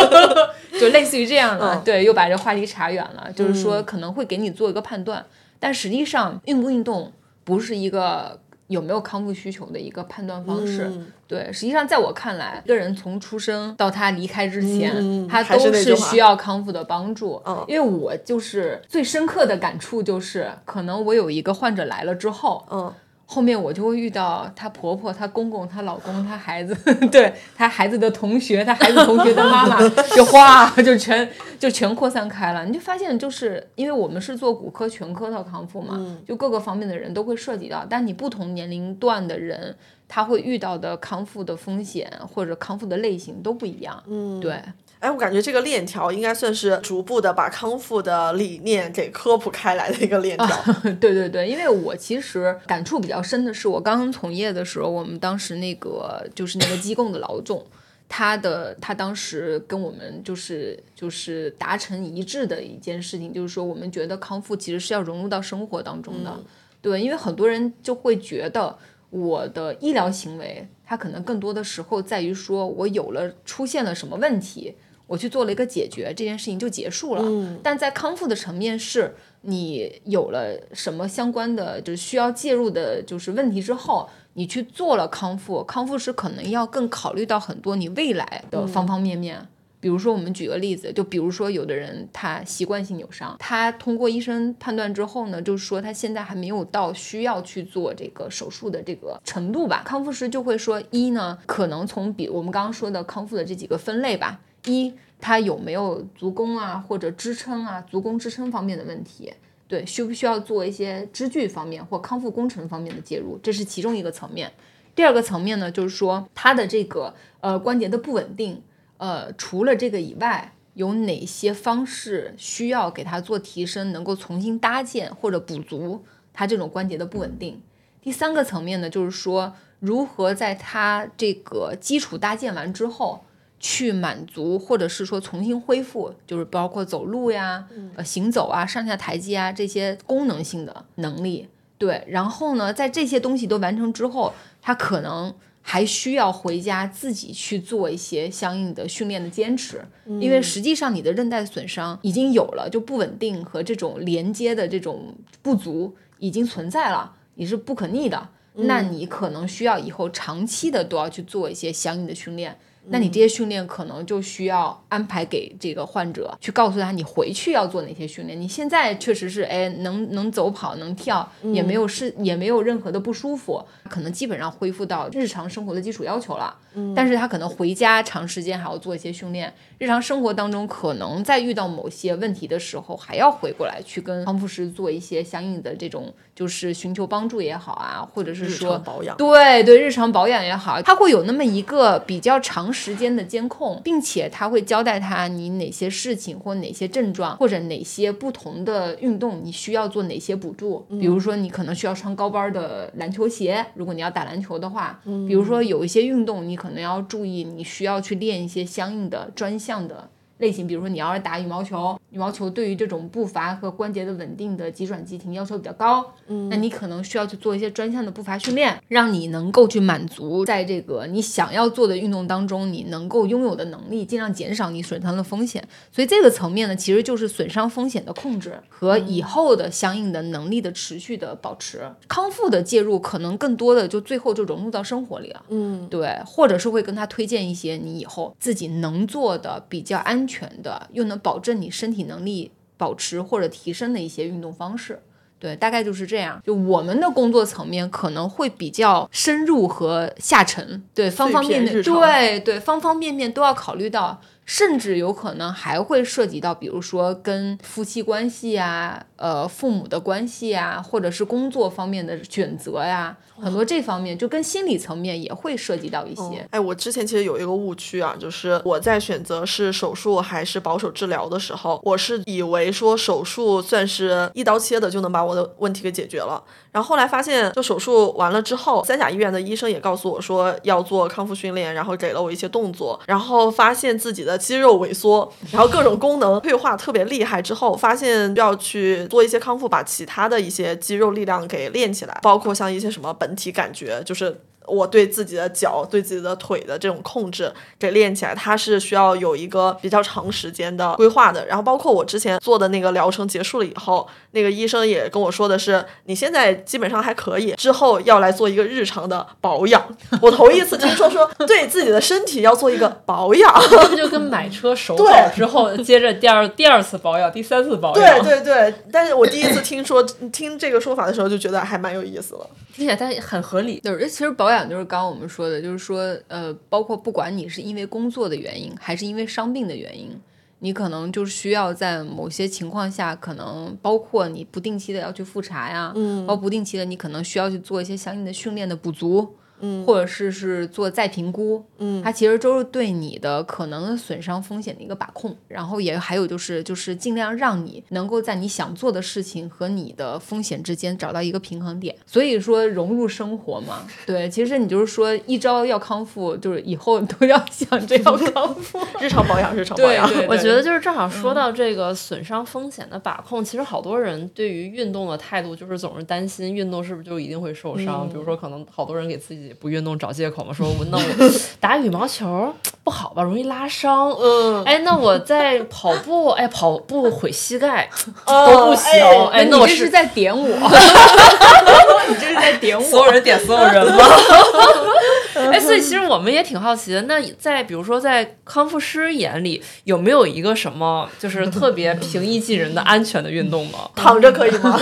(laughs) 就类似于这样的，对，又把这话题扯远了。就是说可能会给你做一个判断，但实际上运不运动不是一个有没有康复需求的一个判断方式。对，实际上在我看来，一个人从出生到他离开之前，他都是需要康复的帮助。因为我就是最深刻的感触就是，可能我有一个患者来了之后，嗯。后面我就会遇到她婆婆、她公公、她老公、她孩子，(laughs) 对她孩子的同学、她孩子同学的妈妈，就哗就全就全扩散开了。你就发现，就是因为我们是做骨科全科的康复嘛，就各个方面的人都会涉及到，但你不同年龄段的人，他会遇到的康复的风险或者康复的类型都不一样。嗯，对。哎，我感觉这个链条应该算是逐步的把康复的理念给科普开来的一个链条。(laughs) 对对对，因为我其实感触比较深的是，我刚刚从业的时候，我们当时那个就是那个机构的老总，他的他当时跟我们就是就是达成一致的一件事情，就是说我们觉得康复其实是要融入到生活当中的。对，因为很多人就会觉得我的医疗行为，它可能更多的时候在于说我有了出现了什么问题。我去做了一个解决，这件事情就结束了。嗯，但在康复的层面，是你有了什么相关的，就是需要介入的，就是问题之后，你去做了康复，康复师可能要更考虑到很多你未来的方方面面。比如说，我们举个例子，就比如说有的人他习惯性扭伤，他通过医生判断之后呢，就是说他现在还没有到需要去做这个手术的这个程度吧。康复师就会说，一呢，可能从比我们刚刚说的康复的这几个分类吧。一，他有没有足弓啊，或者支撑啊，足弓支撑方面的问题？对，需不需要做一些支具方面或康复工程方面的介入？这是其中一个层面。第二个层面呢，就是说他的这个呃关节的不稳定，呃，除了这个以外，有哪些方式需要给它做提升，能够重新搭建或者补足它这种关节的不稳定。第三个层面呢，就是说如何在它这个基础搭建完之后，去满足或者是说重新恢复，就是包括走路呀、呃行走啊、上下台阶啊这些功能性的能力。对，然后呢，在这些东西都完成之后，他可能还需要回家自己去做一些相应的训练的坚持，因为实际上你的韧带损伤已经有了，就不稳定和这种连接的这种不足已经存在了，你是不可逆的。那你可能需要以后长期的都要去做一些相应的训练。那你这些训练可能就需要安排给这个患者，去告诉他你回去要做哪些训练。你现在确实是哎能能走跑能跳，也没有是也没有任何的不舒服，可能基本上恢复到日常生活的基础要求了。但是他可能回家长时间还要做一些训练，日常生活当中可能在遇到某些问题的时候，还要回过来去跟康复师做一些相应的这种，就是寻求帮助也好啊，或者是说保养，对对，日常保养也好，他会有那么一个比较长时间的监控，并且他会交代他你哪些事情或哪些症状或者哪些不同的运动你需要做哪些补助，比如说你可能需要穿高帮的篮球鞋，如果你要打篮球的话，比如说有一些运动你可能要注意，你需要去练一些相应的专项的。类型，比如说你要是打羽毛球，羽毛球对于这种步伐和关节的稳定的急转急停要求比较高，嗯，那你可能需要去做一些专项的步伐训练，让你能够去满足在这个你想要做的运动当中你能够拥有的能力，尽量减少你损伤的风险。所以这个层面呢，其实就是损伤风险的控制和以后的相应的能力的持续的保持。康复的介入可能更多的就最后就融入到生活里了，嗯，对，或者是会跟他推荐一些你以后自己能做的比较安全的，又能保证你身体能力保持或者提升的一些运动方式。对，大概就是这样。就我们的工作层面可能会比较深入和下沉，对方方面面，对对方方面面都要考虑到，甚至有可能还会涉及到，比如说跟夫妻关系啊、呃父母的关系啊，或者是工作方面的选择呀，很多这方面就跟心理层面也会涉及到一些。哎，我之前其实有一个误区啊，就是我在选择是手术还是保守治疗的时候，我是以为说手术算是一刀切的就能把我的问题给解决了。然后后来发现，就手术完了之后，三甲医院的医生也告诉我说要做康复训练，然后给了我一些动作，然后发现自己的肌肉萎缩，然后各种功能退化特别厉害之后，发现要去做一些康复，把其他的一些肌肉力量给练起来，包括像一些什么本体感觉，就是。我对自己的脚、对自己的腿的这种控制给练起来，它是需要有一个比较长时间的规划的。然后包括我之前做的那个疗程结束了以后，那个医生也跟我说的是，你现在基本上还可以，之后要来做一个日常的保养。我头一次听说说 (laughs) 对自己的身体要做一个保养。(laughs) 这就跟 (laughs) 买车首保之后，接着第二第二次保养，第三次保养，对对对，但是我第一次听说听这个说法的时候，就觉得还蛮有意思了。听起来它很合理。对，其实保养就是刚刚我们说的，就是说，呃，包括不管你是因为工作的原因，还是因为伤病的原因，你可能就是需要在某些情况下，可能包括你不定期的要去复查呀，嗯，包括不定期的你可能需要去做一些相应的训练的补足，嗯，或者是是做再评估，嗯，它其实都是对你的可能损伤风险的一个把控，然后也还有就是就是尽量让你能够在你想做的事情和你的风险之间找到一个平衡点。所以说融入生活嘛，对，其实你就是说一朝要康复，就是以后都要想着要康复。(laughs) 日常保养，日常保养。对 (laughs) 对我觉得就是正好说到这个损伤风险的把控，其实好多人对于运动的态度就是总是担心运动是不是就一定会受伤。比如说，可能好多人给自己不运动找借口嘛，说我那我 (laughs) 打羽毛球不好吧，容易拉伤。嗯，哎，那我在跑步，哎，跑步毁膝盖哦都不行。哎，那我你这是在点我，(laughs) 你这是在点我。所有人点所有人吗？(laughs) 哎，所以其实我们也挺好奇的。那在比如说在康复师眼里，有没有一个什么就是特别平易近人的安全的运动吗？躺着可以吗？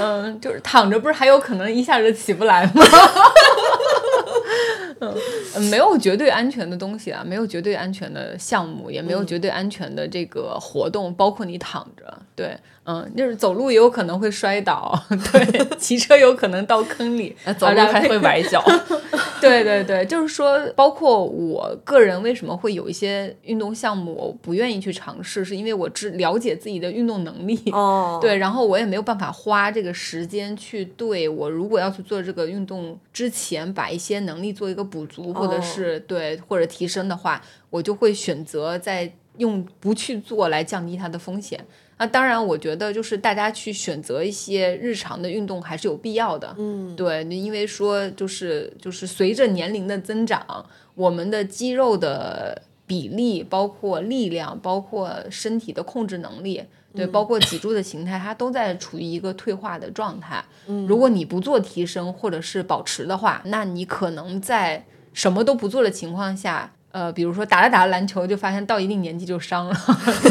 嗯，就是躺着，不是还有可能一下子起不来吗？(laughs) 嗯，没有绝对安全的东西啊，没有绝对安全的项目，也没有绝对安全的这个活动，包括你躺着，对，嗯，就是走路也有可能会摔倒，(laughs) 对，骑车有可能到坑里，哎走路还会崴脚。(laughs) 对对对，就是说，包括我个人为什么会有一些运动项目我不愿意去尝试，是因为我只了解自己的运动能力。哦，对，然后我也没有办法花这个时间去对我如果要去做这个运动之前，把一些能力做一个补足，或者是对或者提升的话，我就会选择在用不去做来降低它的风险。那当然，我觉得就是大家去选择一些日常的运动还是有必要的。嗯，对，因为说就是就是随着年龄的增长，我们的肌肉的比例，包括力量，包括身体的控制能力，对，包括脊柱的形态，它都在处于一个退化的状态。嗯如果你不做提升或者是保持的话，那你可能在什么都不做的情况下。呃，比如说打着打着篮球，就发现到一定年纪就伤了；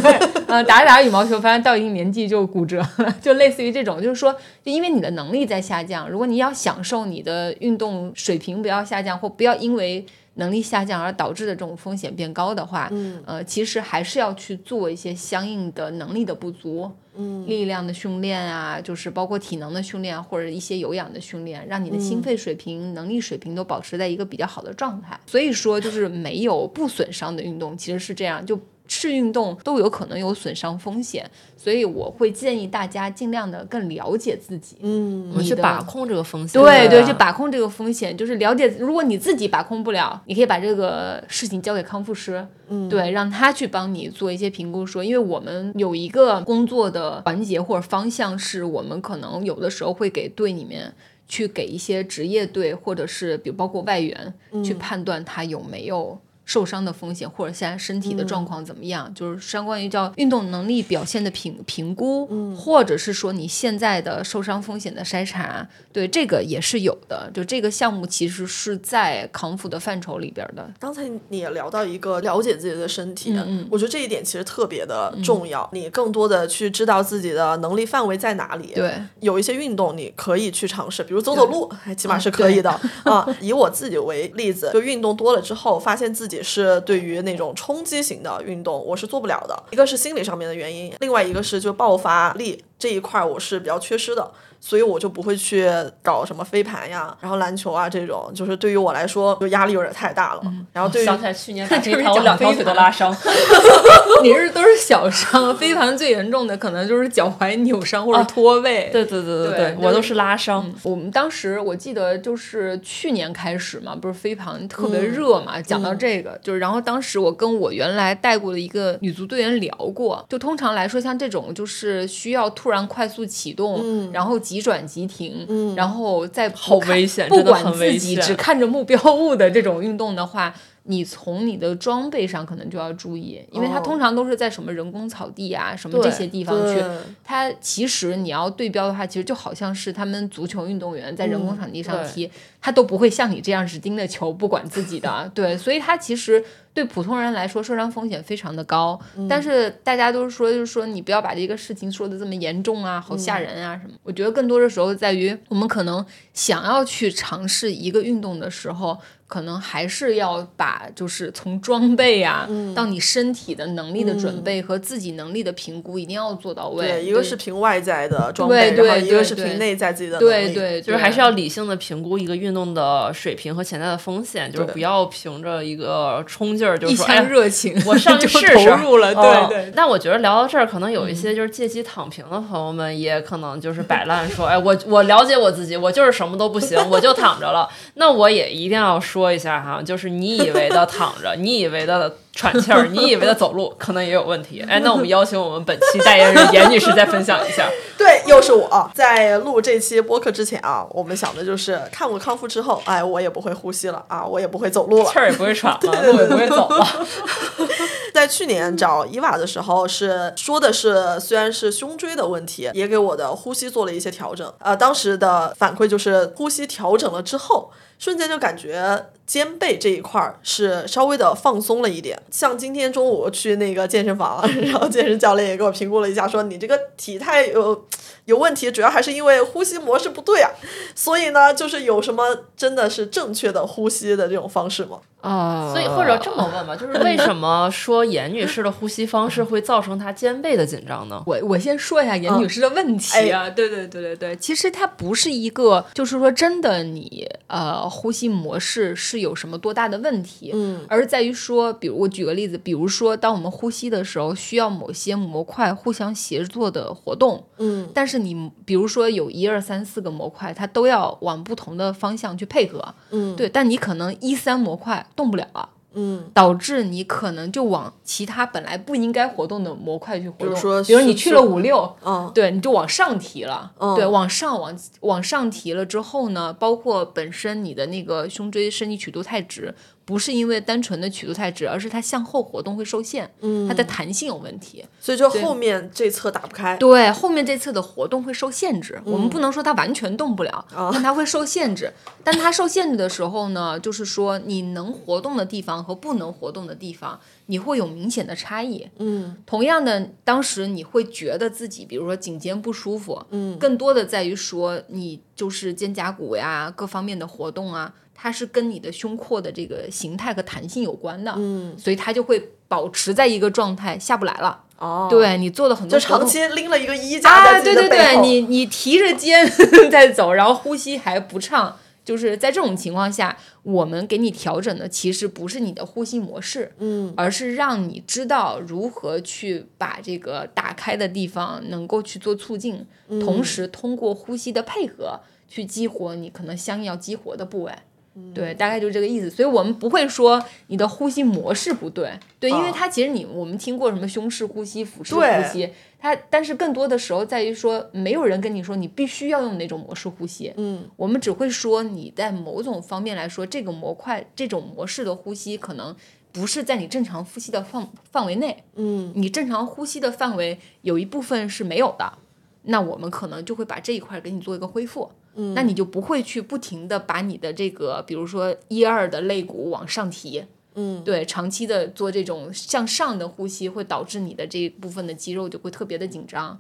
对，(laughs) 呃，打着打着羽毛球，发现到一定年纪就骨折了，(laughs) 就类似于这种，就是说，就因为你的能力在下降，如果你要享受你的运动水平不要下降，或不要因为能力下降而导致的这种风险变高的话，嗯，呃，其实还是要去做一些相应的能力的不足，力量的训练啊，就是包括体能的训练或者一些有氧的训练，让你的心肺水平、能力水平都保持在一个比较好的状态。所以说，就是没有不损伤的运动，其实是这样，就是运动都有可能有损伤风险，所以我会建议大家尽量的更了解自己。嗯去把控这个风险。对对，去把控这个风险，就是了解。如果你自己把控不了，你可以把这个事情交给康复师，嗯，对，让他去帮你做一些评估。说，因为我们有一个工作的环节或者方向，是我们可能有的时候会给队里面去给一些职业队，或者是比如包括外援，去判断他有没有。受伤的风险，或者现在身体的状况怎么样，就是相关于叫运动能力表现的评评估，或者是说你现在的受伤风险的筛查，对这个也是有的。就这个项目其实是在康复的范畴里边的。刚才你也聊到一个了解自己的身体，嗯嗯我觉得这一点其实特别的重要。你更多的去知道自己的能力范围在哪里。对，有一些运动你可以去尝试，比如走走路，还起码是可以的啊。以我自己为例子，就运动多了之后，发现自己是对于那种冲击型的运动我是做不了的。一个是心理上面的原因，另外一个是就爆发力这一块我是比较缺失的。所以我就不会去搞什么飞盘呀，然后篮球啊这种，就是对于我来说，就压力有点太大了。然后对于想起来去年 (laughs) 飞盘，我两条腿都拉伤。(laughs) (laughs) 你是都是小伤，飞盘最严重的可能就是脚踝扭伤或者脱位。对对对对对，我都是拉伤。我们当时我记得就是去年开始嘛，不是飞盘特别热嘛。讲到这个，就是然后当时我跟我原来带过的一个女足队员聊过，就通常来说，像这种就是需要突然快速启动，然后急转急停，然后再好不看危险不真的很管自己危险只看着目标物的这种运动的话。你从你的装备上可能就要注意，因为它哦通常都是在什么人工草地啊、什么这些地方去，它其实你要对标的话，其实就好像是他们足球运动员在人工场地上对踢，他都不会像你这样只盯着球不管自己的，(laughs) 对，所以他其实对普通人来说受伤风险非常的高。但是大家都是说，就是说你不要把这个事情说的这么严重啊，好吓人啊什么。我觉得更多的时候在于我们可能想要去尝试一个运动的时候。可能还是要把就是从装备啊，到你身体的能力的准备和自己能力的评估，一定要做到位。对，一个是凭外在的装备，对对然后一个是凭内在自己的能力。对对，就是还是要理性的评估一个运动的水平和潜在的风险，就是不要凭着一个冲劲儿就一说哎腔热情，我上去试试，投入了。嗯对对，那我觉得聊到这儿，可能有一些就是借机躺平的朋友们，也可能就是摆烂说，哎，我我了解我自己，我就是什么都不行，我就躺着了。那我也一定要说一下哈，就是你以为的躺着，(laughs) 你以为的喘气儿，(laughs) 你以为的走路，可能也有问题。哎，那我们邀请我们本期代言人严女士再分享一下。(laughs) 对，又是我在录这期播客之前啊，我们想的就是看我康复之后，哎，我也不会呼吸了啊，我也不会走路了气。儿也不会喘了，路也不会走了。在去年找伊娃的时候，是说的是虽然是胸椎的问题，也给我的呼吸做了一些调整。呃，当时的反馈就是呼吸调整了之后，瞬间就感觉肩背这一块儿是稍微的放松了一点。像今天中午去那个健身房，(laughs) 然后健身教练也给我评估了一下，说你这个体态有有问题，主要还是因为呼吸模式不对啊。所以呢，就是有什么真的是正确的呼吸的这种方式吗？啊，所以或者这么问吧，(laughs) 就是为什么说严女士的呼吸方式会造成她肩背的紧张呢？(laughs) 我我先说一下严女士的问题啊，对对对对对，其实它不是一个，就是说真的你呃呼吸模式是有什么多大的问题，嗯，而在于说，比如我举个例子，比如说当我们呼吸的时候，需要某些模块互相协作的活动，嗯，但是你比如说有一二三四个模块，它都要往不同的方向去配合，嗯，对，但你可能一三模块。动不了了，嗯，导致你可能就往其他本来不应该活动的模块去活动，比如说，比如你去了五六，嗯，对，你就往上提了，嗯，对，往上往往上提了之后呢，包括本身你的那个胸椎伸直曲度太直。不是因为单纯的曲度太直，而是它向后活动会受限，嗯，它的弹性有问题，所以就后面这侧打不开。对，后面这侧的活动会受限制。嗯、我们不能说它完全动不了，哦、但它会受限制。但它受限制的时候呢，就是说你能活动的地方和不能活动的地方，你会有明显的差异。嗯，同样的，当时你会觉得自己，比如说颈肩不舒服，嗯，更多的在于说你就是肩胛骨呀各方面的活动啊。它是跟你的胸廓的这个形态和弹性有关的，嗯，所以它就会保持在一个状态，下不来了。哦，对你做了很多，就长期拎了一个衣架在自己的背后，对对对，你你提着肩 (laughs) 在走，然后呼吸还不畅，就是在这种情况下，我们给你调整的其实不是你的呼吸模式，嗯，而是让你知道如何去把这个打开的地方能够去做促进，嗯、同时通过呼吸的配合去激活你可能相应要激活的部位。对，大概就是这个意思，所以我们不会说你的呼吸模式不对，对，因为它其实你我们听过什么胸式呼吸、腹式呼吸，它但是更多的时候在于说，没有人跟你说你必须要用哪种模式呼吸，嗯，我们只会说你在某种方面来说，这个模块这种模式的呼吸可能不是在你正常呼吸的范范围内，嗯，你正常呼吸的范围有一部分是没有的，那我们可能就会把这一块给你做一个恢复。嗯，那你就不会去不停的把你的这个，比如说一二的肋骨往上提，嗯，对，长期的做这种向上的呼吸，会导致你的这一部分的肌肉就会特别的紧张。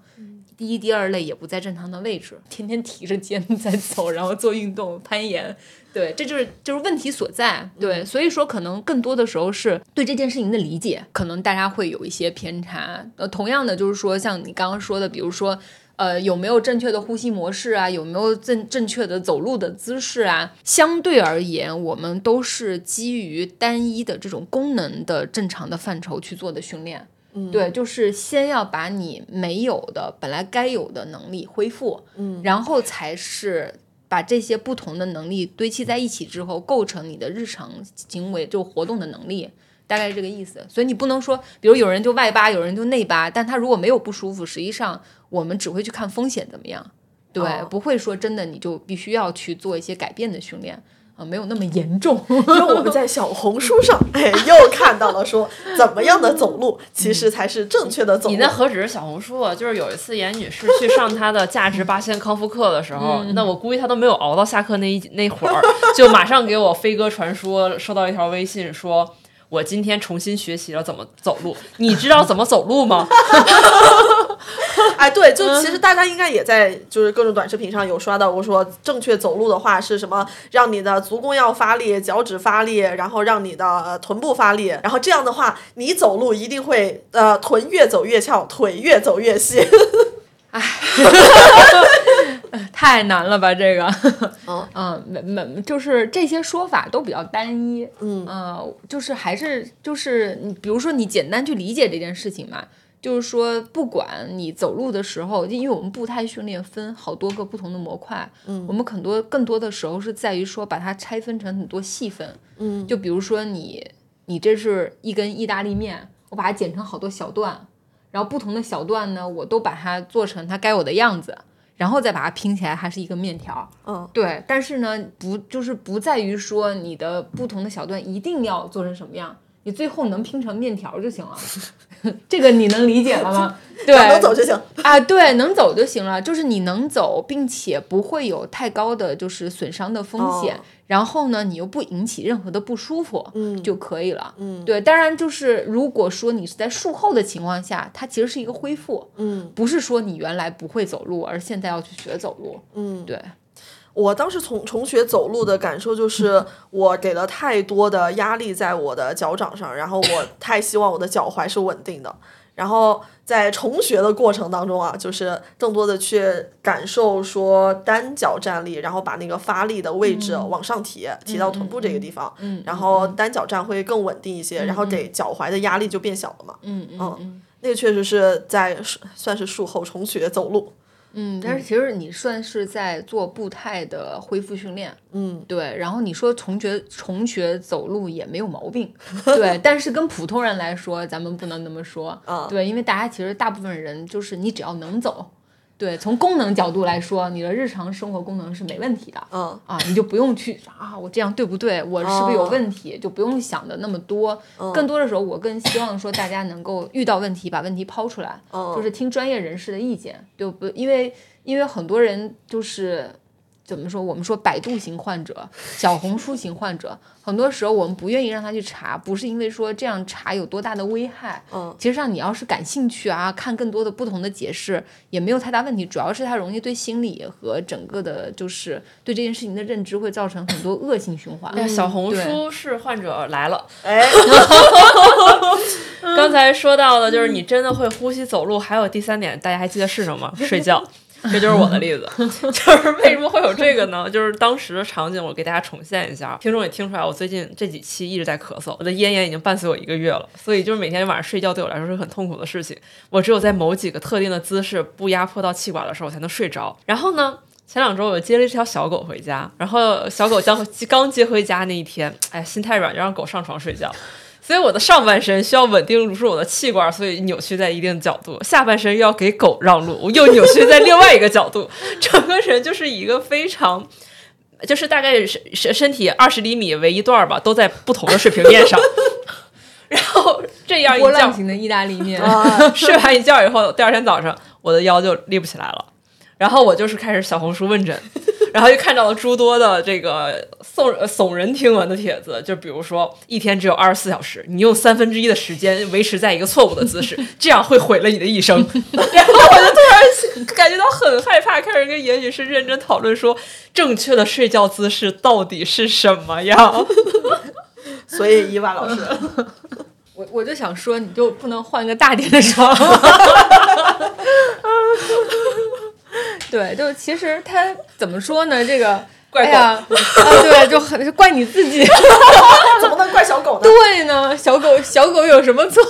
第一、第二类也不在正常的位置，天天提着肩在走，然后做运动、攀岩，对，这就是就是问题所在。对，所以说可能更多的时候是对这件事情的理解，可能大家会有一些偏差。呃，同样的就是说，像你刚刚说的，比如说。呃，有没有正确的呼吸模式啊？有没有正正确的走路的姿势啊？相对而言，我们都是基于单一的这种功能的正常的范畴去做的训练。嗯，对，就是先要把你没有的本来该有的能力恢复，嗯，然后才是把这些不同的能力堆砌在一起之后，构成你的日常行为就活动的能力。大概是这个意思，所以你不能说，比如有人就外八，有人就内八，但他如果没有不舒服，实际上我们只会去看风险怎么样，对，哦、不会说真的你就必须要去做一些改变的训练啊，没有那么严重。(laughs) 因为我们在小红书上，哎，又看到了说怎么样的走路其实才是正确的走路。你那何止是小红书啊？就是有一次严女士去上她的价值八千康复课的时候，嗯、那我估计她都没有熬到下课那一那会儿，就马上给我飞鸽传书，收到一条微信说。我今天重新学习了怎么走路，(laughs) 你知道怎么走路吗？(laughs) 哎，对，就其实大家应该也在就是各种短视频上有刷到过，说正确走路的话是什么？让你的足弓要发力，脚趾发力，然后让你的、呃、臀部发力，然后这样的话，你走路一定会呃臀越走越翘，腿越走越细。(laughs) 哎，(laughs) 太难了吧这个？嗯 (laughs) 嗯，没没，就是这些说法都比较单一。嗯呃，就是还是就是你，比如说你简单去理解这件事情嘛，就是说不管你走路的时候，因为我们步态训练分好多个不同的模块，嗯，我们很多更多的时候是在于说把它拆分成很多细分。嗯，就比如说你你这是一根意大利面，我把它剪成好多小段。然后不同的小段呢，我都把它做成它该有的样子，然后再把它拼起来，还是一个面条。嗯，对。但是呢，不就是不在于说你的不同的小段一定要做成什么样，你最后能拼成面条就行了。(laughs) 这个你能理解了吗？对，能走就行啊，对，能走就行了。就是你能走，并且不会有太高的就是损伤的风险。然后呢，你又不引起任何的不舒服，嗯，就可以了。嗯，对。当然，就是如果说你是在术后的情况下，它其实是一个恢复，嗯，不是说你原来不会走路，而现在要去学走路。嗯，对。我当时从重学走路的感受就是，(laughs) 我给了太多的压力在我的脚掌上，然后我 (laughs) 太希望我的脚踝是稳定的。然后在重学的过程当中啊，就是更多的去感受说单脚站立，然后把那个发力的位置往上提，提到臀部这个地方，然后单脚站会更稳定一些，然后给脚踝的压力就变小了嘛。嗯嗯，那个确实是在算是术后重学走路。嗯，但是其实你算是在做步态的恢复训练，嗯，对。然后你说重学重学走路也没有毛病，(laughs) 对。但是跟普通人来说，咱们不能那么说，对，因为大家其实大部分人就是你只要能走。对，从功能角度来说，你的日常生活功能是没问题的。嗯啊，你就不用去啊，我这样对不对？我是不是有问题？就不用想的那么多。更多的时候，我更希望说大家能够遇到问题，把问题抛出来，就是听专业人士的意见，对不？因为因为很多人就是。怎么说？我们说百度型患者、小红书型患者，很多时候我们不愿意让他去查，不是因为说这样查有多大的危害。嗯，其实上你要是感兴趣啊，看更多的不同的解释，也没有太大问题。主要是他容易对心理和整个的，就是对这件事情的认知会造成很多恶性循环。小红书是患者来了，(laughs) 哎，刚才说到的就是你真的会呼吸走路，还有第三点，大家还记得是什么？(laughs) 睡觉。这就是我的例子，(laughs) 就是为什么会有这个呢？就是当时的场景，我给大家重现一下。听众也听出来，我最近这几期一直在咳嗽，我的咽炎已经伴随我一个月了。所以就是每天晚上睡觉对我来说是很痛苦的事情。我只有在某几个特定的姿势不压迫到气管的时候，我才能睡着。然后呢，前两周我接了一条小狗回家，然后小狗将 (laughs) 刚接回家那一天，哎，心太软，就让狗上床睡觉。所以我的上半身需要稳定住我的气管，所以扭曲在一定角度；下半身又要给狗让路，我又扭曲在另外一个角度，(laughs) 整个人就是一个非常，就是大概身身身体二十厘米为一段吧，都在不同的水平面上。然后这样一觉型的意大利面，(laughs) (laughs) 睡完一觉以后，第二天早上我的腰就立不起来了。然后我就是开始小红书问诊。然后就看到了诸多的这个耸耸人听闻的帖子，就比如说一天只有二十四小时，你用三分之一的时间维持在一个错误的姿势，这样会毁了你的一生。(laughs) 然后我就突然感觉到很害怕，开始跟严女士认真讨论说，正确的睡觉姿势到底是什么样。(laughs) 所以伊娃老师，(laughs) 我我就想说，你就不能换个大点的床？(laughs) 对，就其实他怎么说呢？这个 (laughs) 怪呀，(laughs) 啊，对，就很怪你自己，怎么能怪小狗呢？对呢，小狗小狗有什么错？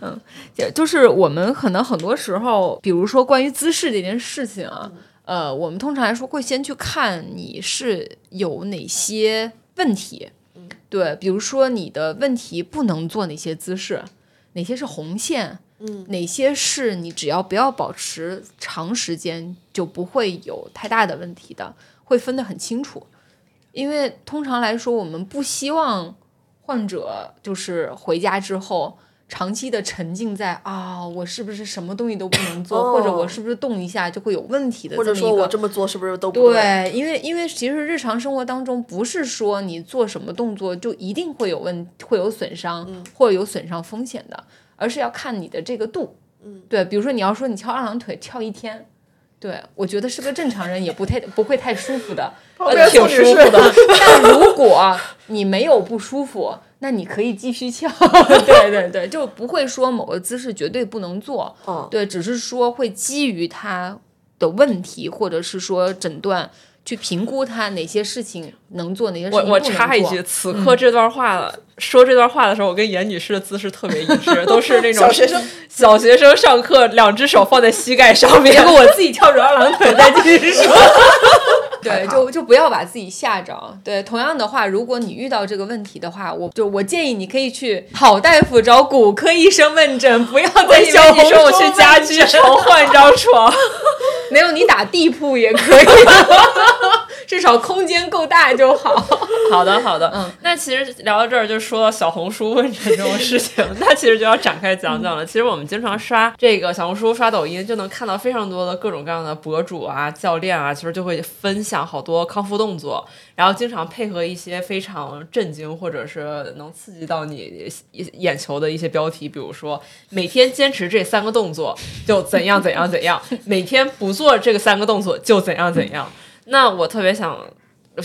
嗯，也就是我们可能很多时候，比如说关于姿势这件事情啊，呃，我们通常来说会先去看你是有哪些问题，对，比如说你的问题不能做哪些姿势，哪些是红线。嗯，哪些是你只要不要保持长时间就不会有太大的问题的，会分得很清楚。因为通常来说，我们不希望患者就是回家之后长期的沉浸在啊，我是不是什么东西都不能做，或者我是不是动一下就会有问题的，或者说我这么做是不是都不对？因为因为其实日常生活当中不是说你做什么动作就一定会有问会有损伤或者有损伤风险的。而是要看你的这个度，嗯，对，比如说你要说你翘二郎腿翘一天，对我觉得是个正常人也不太不会太舒服的，挺舒服的。(laughs) 但如果你没有不舒服，那你可以继续翘，(laughs) 对对对，就不会说某个姿势绝对不能做，对，只是说会基于他的问题或者是说诊断。去评估他哪些事情能做，哪些事情我我插一句，此刻这段话说这段话的时候，我跟严女士的姿势特别一致，都是那种小学生小学生上课，两只手放在膝盖上面，结果我自己翘着二郎腿在继续说。(laughs) 对，就就不要把自己吓着。对，同样的话，如果你遇到这个问题的话，我就我建议你可以去好大夫找骨科医生问诊，不要再小红书去家居城换张床。(laughs) 没有，你打地铺也可以。这至少空间够大就好。(laughs) 好的，好的。嗯，那其实聊到这儿，就说到小红书问诊这种事情，那其实就要展开讲讲了。其实我们经常刷这个小红书、刷抖音，就能看到非常多的各种各样的博主啊、教练啊，其实就会分享好多康复动作，然后经常配合一些非常震惊或者是能刺激到你眼球的一些标题，比如说每天坚持这三个动作就怎样怎样怎样，每天不做这个三个动作就怎样怎样。那我特别想。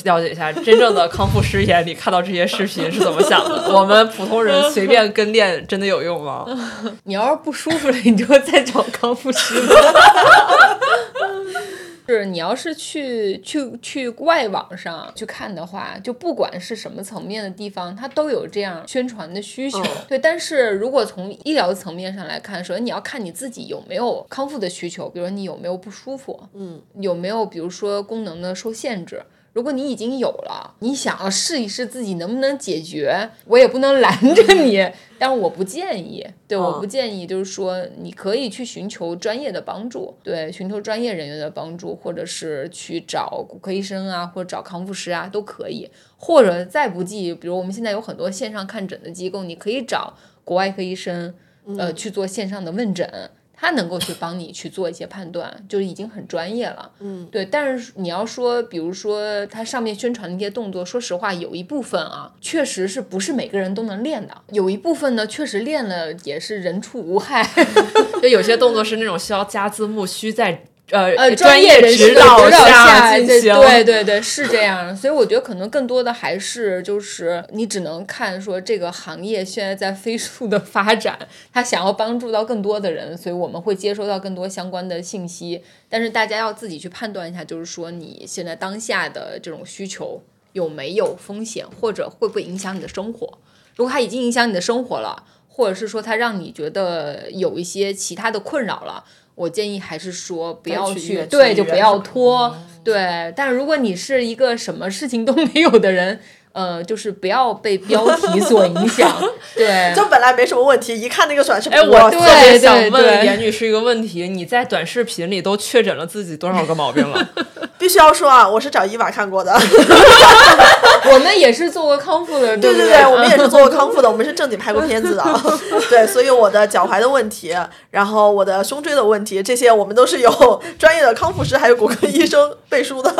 了解一下真正的康复师眼里看到这些视频是怎么想的？(laughs) 我们普通人随便跟练真的有用吗？(laughs) 你要是不舒服了，你就再找康复师。是你要是去去去外网上去看的话，就不管是什么层面的地方，它都有这样宣传的需求。对，但是如果从医疗层面上来看，首先你要看你自己有没有康复的需求，比如说你有没有不舒服，嗯，有没有比如说功能的受限制。如果你已经有了，你想要试一试自己能不能解决，我也不能拦着你。但是我不建议，对，我不建议，就是说你可以去寻求专业的帮助，对，寻求专业人员的帮助，或者是去找骨科医生啊，或者找康复师啊，都可以。或者再不济，比如我们现在有很多线上看诊的机构，你可以找国外科医生，呃，去做线上的问诊。他能够去帮你去做一些判断，就已经很专业了。嗯，对。但是你要说，比如说他上面宣传的一些动作，说实话，有一部分啊，确实是不是每个人都能练的。有一部分呢，确实练了也是人畜无害。(laughs) 就有些动作是那种需要加字幕，需在。呃呃，专业指导下进行，对对对，是这样。所以我觉得可能更多的还是就是你只能看说这个行业现在在飞速的发展，他想要帮助到更多的人，所以我们会接收到更多相关的信息。但是大家要自己去判断一下，就是说你现在当下的这种需求有没有风险，或者会不会影响你的生活。如果它已经影响你的生活了，或者是说它让你觉得有一些其他的困扰了。我建议还是说不要去，对，就不要拖，对。但如果你是一个什么事情都没有的人。呃，就是不要被标题所影响，对，(laughs) 就本来没什么问题，一看那个短视频，哎，我特别想问严女士一个问题：你在短视频里都确诊了自己多少个毛病了？(laughs) 必须要说啊，我是找伊娃看过的，(laughs) (laughs) 我们也是做过康复的，对对对，我们也是做过康复的，(laughs) 我们是正经拍过片子的，(laughs) 对，所以我的脚踝的问题，然后我的胸椎的问题，这些我们都是有专业的康复师还有骨科医生背书的，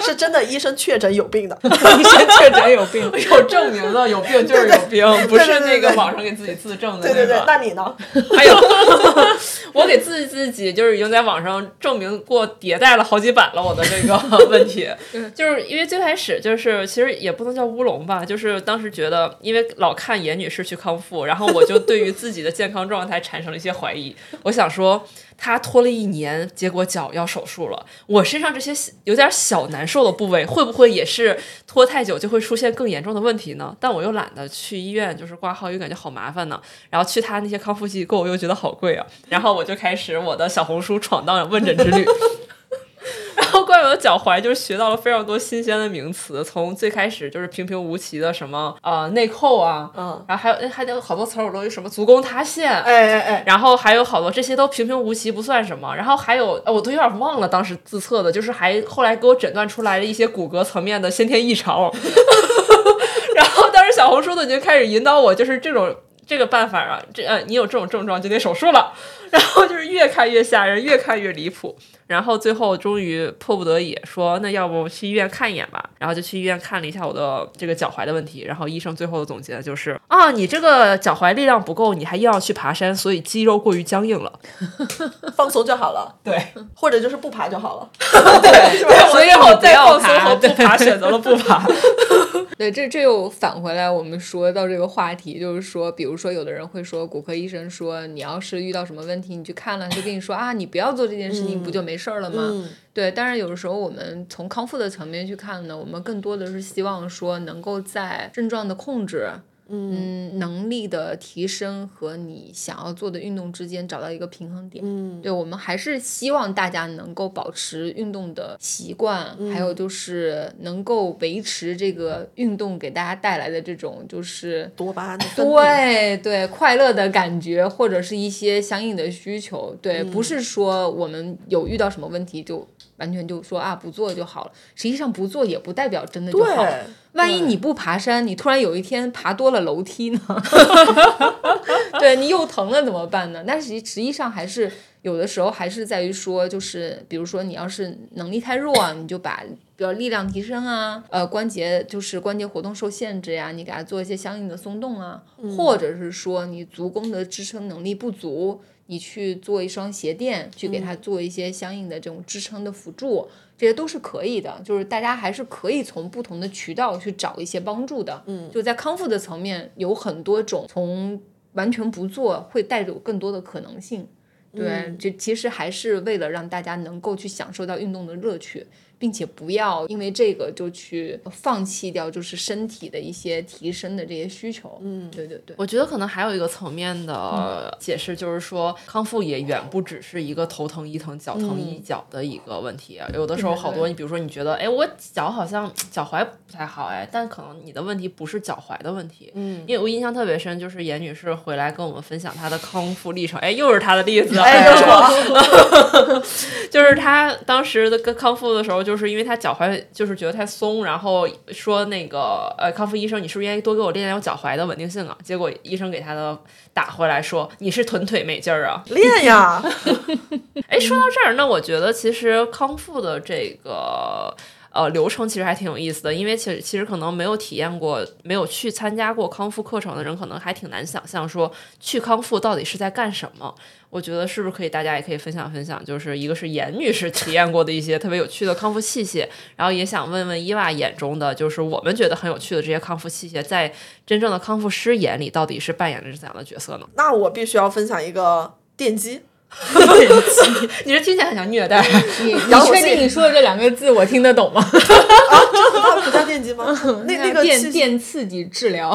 是真的医生确诊有病的，医生。确诊有病，有证明的，有病就是有病，不是那个网上给自己自证的。对对对，那你呢？还有，我给自己自己就是已经在网上证明过迭代了好几版了我的这个问题，就是因为最开始就是其实也不能叫乌龙吧，就是当时觉得因为老看严女士去康复，然后我就对于自己的健康状态产生了一些怀疑，我想说。她拖了一年，结果脚要手术了。我身上这些有点小难受的部位，会不会也是拖太久就会出现更严重的问题呢？但我又懒得去医院，就是挂号，又感觉好麻烦呢。然后去他那些康复机构，又觉得好贵啊。然后我就开始我的小红书闯荡问诊之旅。然后关于我的脚踝，就是学到了非常多新鲜的名词。从最开始就是平平无奇的什么呃内扣啊，嗯，然后还有还有好多词儿我都什么足弓塌陷，哎哎哎，然后还有好多这些都平平无奇不算什么。然后还有我都有点忘了当时自测的，就是还后来给我诊断出来了一些骨骼层面的先天异常。(laughs) (laughs) 然后当时小红书都已经开始引导我，就是这种这个办法啊，这呃你有这种症状就得手术了。(laughs) 然后就是越看越吓人，越看越离谱。然后最后终于迫不得已说，那要不去医院看一眼吧。然后就去医院看了一下我的这个脚踝的问题。然后医生最后的总结就是啊，你这个脚踝力量不够，你还硬要去爬山，所以肌肉过于僵硬了，(laughs) 放松就好了。对，(laughs) 或者就是不爬就好了。(laughs) 对，所以我再放松和不爬，选择了不爬。对，这这又返回来，我们说到这个话题，就是说，比如说有的人会说，骨科医生说，你要是遇到什么问题，你去看了，就跟你说啊，你不要做这件事情，不就没事儿了吗？对，但是有的时候我们从康复的层面去看呢，我们更多的是希望说能够在症状的控制。嗯，能力的提升和你想要做的运动之间找到一个平衡点。嗯，对，我们还是希望大家能够保持运动的习惯，还有就是能够维持这个运动给大家带来的这种就是多巴胺的对对快乐的感觉，或者是一些相应的需求。对，不是说我们有遇到什么问题就完全就说啊不做就好了。实际上不做也不代表真的就好了。对，万一你不爬山，你突然有一天爬多了楼梯呢？(laughs) 对你又疼了怎么办呢？但是实实际上还是有的时候还是在于说，就是比如说你要是能力太弱啊，你就把比如力量提升啊，呃关节就是关节活动受限制呀，你给它做一些相应的松动啊，或者是说你足弓的支撑能力不足。你去做一双鞋垫，去给它做一些相应的这种支撑的辅助，这些都是可以的。就是大家还是可以从不同的渠道去找一些帮助的。嗯，就在康复的层面，有很多种从完全不做会带有更多的可能性。对，这其实还是为了让大家能够去享受到运动的乐趣。并且不要因为这个就去放弃掉，就是身体的一些提升的这些需求。嗯，对对对。我觉得可能还有一个层面的解释，就是说康复也远不只是一个头疼医疼、脚疼医脚的一个问题。有的时候好多，你比如说你觉得，哎，我脚好像脚踝不太好，哎，但可能你的问题不是脚踝的问题。嗯，因为我印象特别深，就是严女士回来跟我们分享她的康复历程。哎，又是她的例子。哎，又是我。就是她当时的跟康复的时候就。就是因为他脚踝就是觉得太松，然后说那个呃康复医生，你是不是应该多给我练练我脚踝的稳定性啊？结果医生给他的打回来说你是臀腿没劲儿啊，练呀。(laughs) 哎，说到这儿，那我觉得其实康复的这个。呃，流程其实还挺有意思的，因为其实其实可能没有体验过、没有去参加过康复课程的人，可能还挺难想象说去康复到底是在干什么。我觉得是不是可以，大家也可以分享分享，就是一个是严女士体验过的一些特别有趣的康复器械，然后也想问问伊娃眼中的，就是我们觉得很有趣的这些康复器械，在真正的康复师眼里到底是扮演着怎样的角色呢？那我必须要分享一个电击。(laughs) 你是听起来很像虐待？你你 (laughs) 确定你说的这两个字我听得懂吗？啊，(laughs) 这不叫电击吗？那那个电电刺激治疗。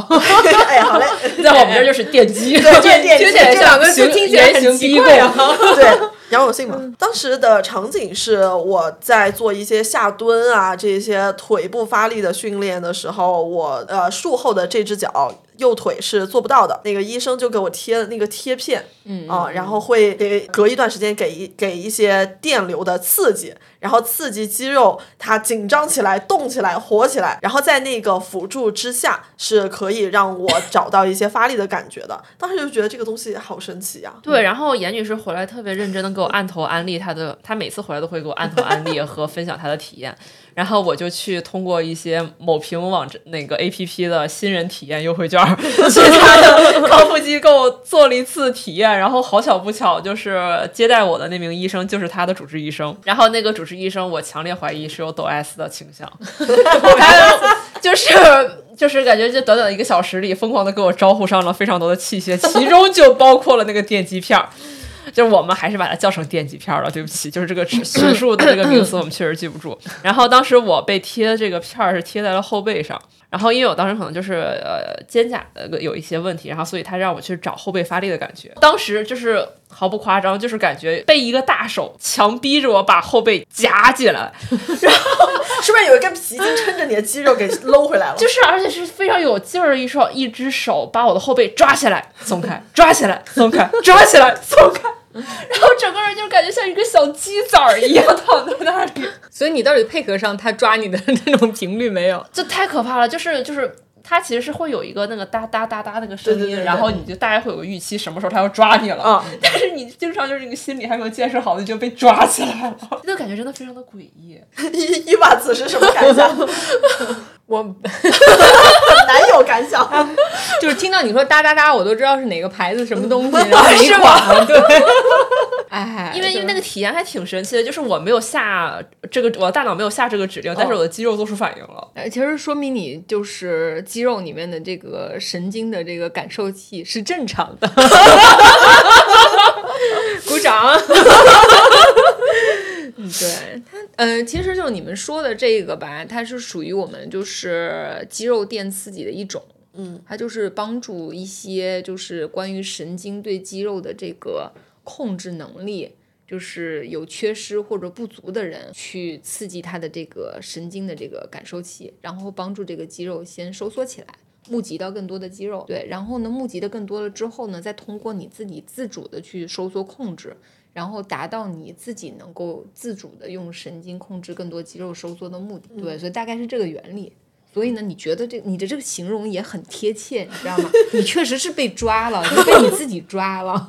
哎，好嘞，在我们这就是电击。对，电击。这两个字听起来很奇怪啊。对。杨永信嘛，当时的场景是我在做一些下蹲啊，这些腿部发力的训练的时候，我呃术后的这只脚右腿是做不到的，那个医生就给我贴了那个贴片，嗯啊，然后会给隔一段时间给一给一些电流的刺激。然后刺激肌肉，它紧张起来、动起来、活起来，然后在那个辅助之下，是可以让我 (laughs) 找到一些发力的感觉的。当时就觉得这个东西好神奇呀。对，然后严女士回来特别认真的给我按头安利她的，她每次回来都会给我按头安利和分享她的体验。然后我就去通过一些某平网站那个 A P P 的新人体验优惠券，(laughs) 去他的康复机构做了一次体验。然后好巧不巧，就是接待我的那名医生就是他的主治医生。然后那个主治医生，我强烈怀疑是有抖 S 的倾向，(laughs) 他就是就是感觉这短短的一个小时里，疯狂的给我招呼上了非常多的器械，其中就包括了那个电击片儿。就是我们还是把它叫成电极片了，对不起，就是这个学术的这个名词我们确实记不住。然后当时我被贴的这个片儿是贴在了后背上，然后因为我当时可能就是呃肩胛的有一些问题，然后所以他让我去找后背发力的感觉。当时就是毫不夸张，就是感觉被一个大手强逼着我把后背夹起来，(laughs) 然后是不是有一根皮筋撑着你的肌肉给搂回来了？(laughs) 就是而且是非常有劲儿的一双一只手把我的后背抓起来松开，抓起来松开，抓起来松开。然后整个人就感觉像一个小鸡仔儿一样躺在那里，(laughs) 所以你到底配合上他抓你的 (laughs) 那种频率没有？这太可怕了！就是就是，他其实是会有一个那个哒哒哒哒那个声音，然后你就大概会有个预期，什么时候他要抓你了啊？但是你经常就是这个心理还没有建设好，你就被抓起来了，(laughs) 那感觉真的非常的诡异。一一把子是什么感想？我难有感想，(laughs) 就是听到你说哒哒哒，我都知道是哪个牌子什么东西，然后 (laughs) 没管，对，(laughs) 哎，因为因为那个体验还挺神奇的，就是我没有下这个，我的大脑没有下这个指令，但是我的肌肉做出反应了。呃，其实说明你就是肌肉里面的这个神经的这个感受器是正常的。鼓掌。嗯，对它，呃，其实就是你们说的这个吧，它是属于我们就是肌肉电刺激的一种，嗯，它就是帮助一些就是关于神经对肌肉的这个控制能力，就是有缺失或者不足的人，去刺激他的这个神经的这个感受器，然后帮助这个肌肉先收缩起来。募集到更多的肌肉，对，然后呢，募集的更多了之后呢，再通过你自己自主的去收缩控制，然后达到你自己能够自主的用神经控制更多肌肉收缩的目的。对，所以大概是这个原理。所以呢，你觉得这你的这个形容也很贴切，你知道吗？你确实是被抓了，就被你自己抓了。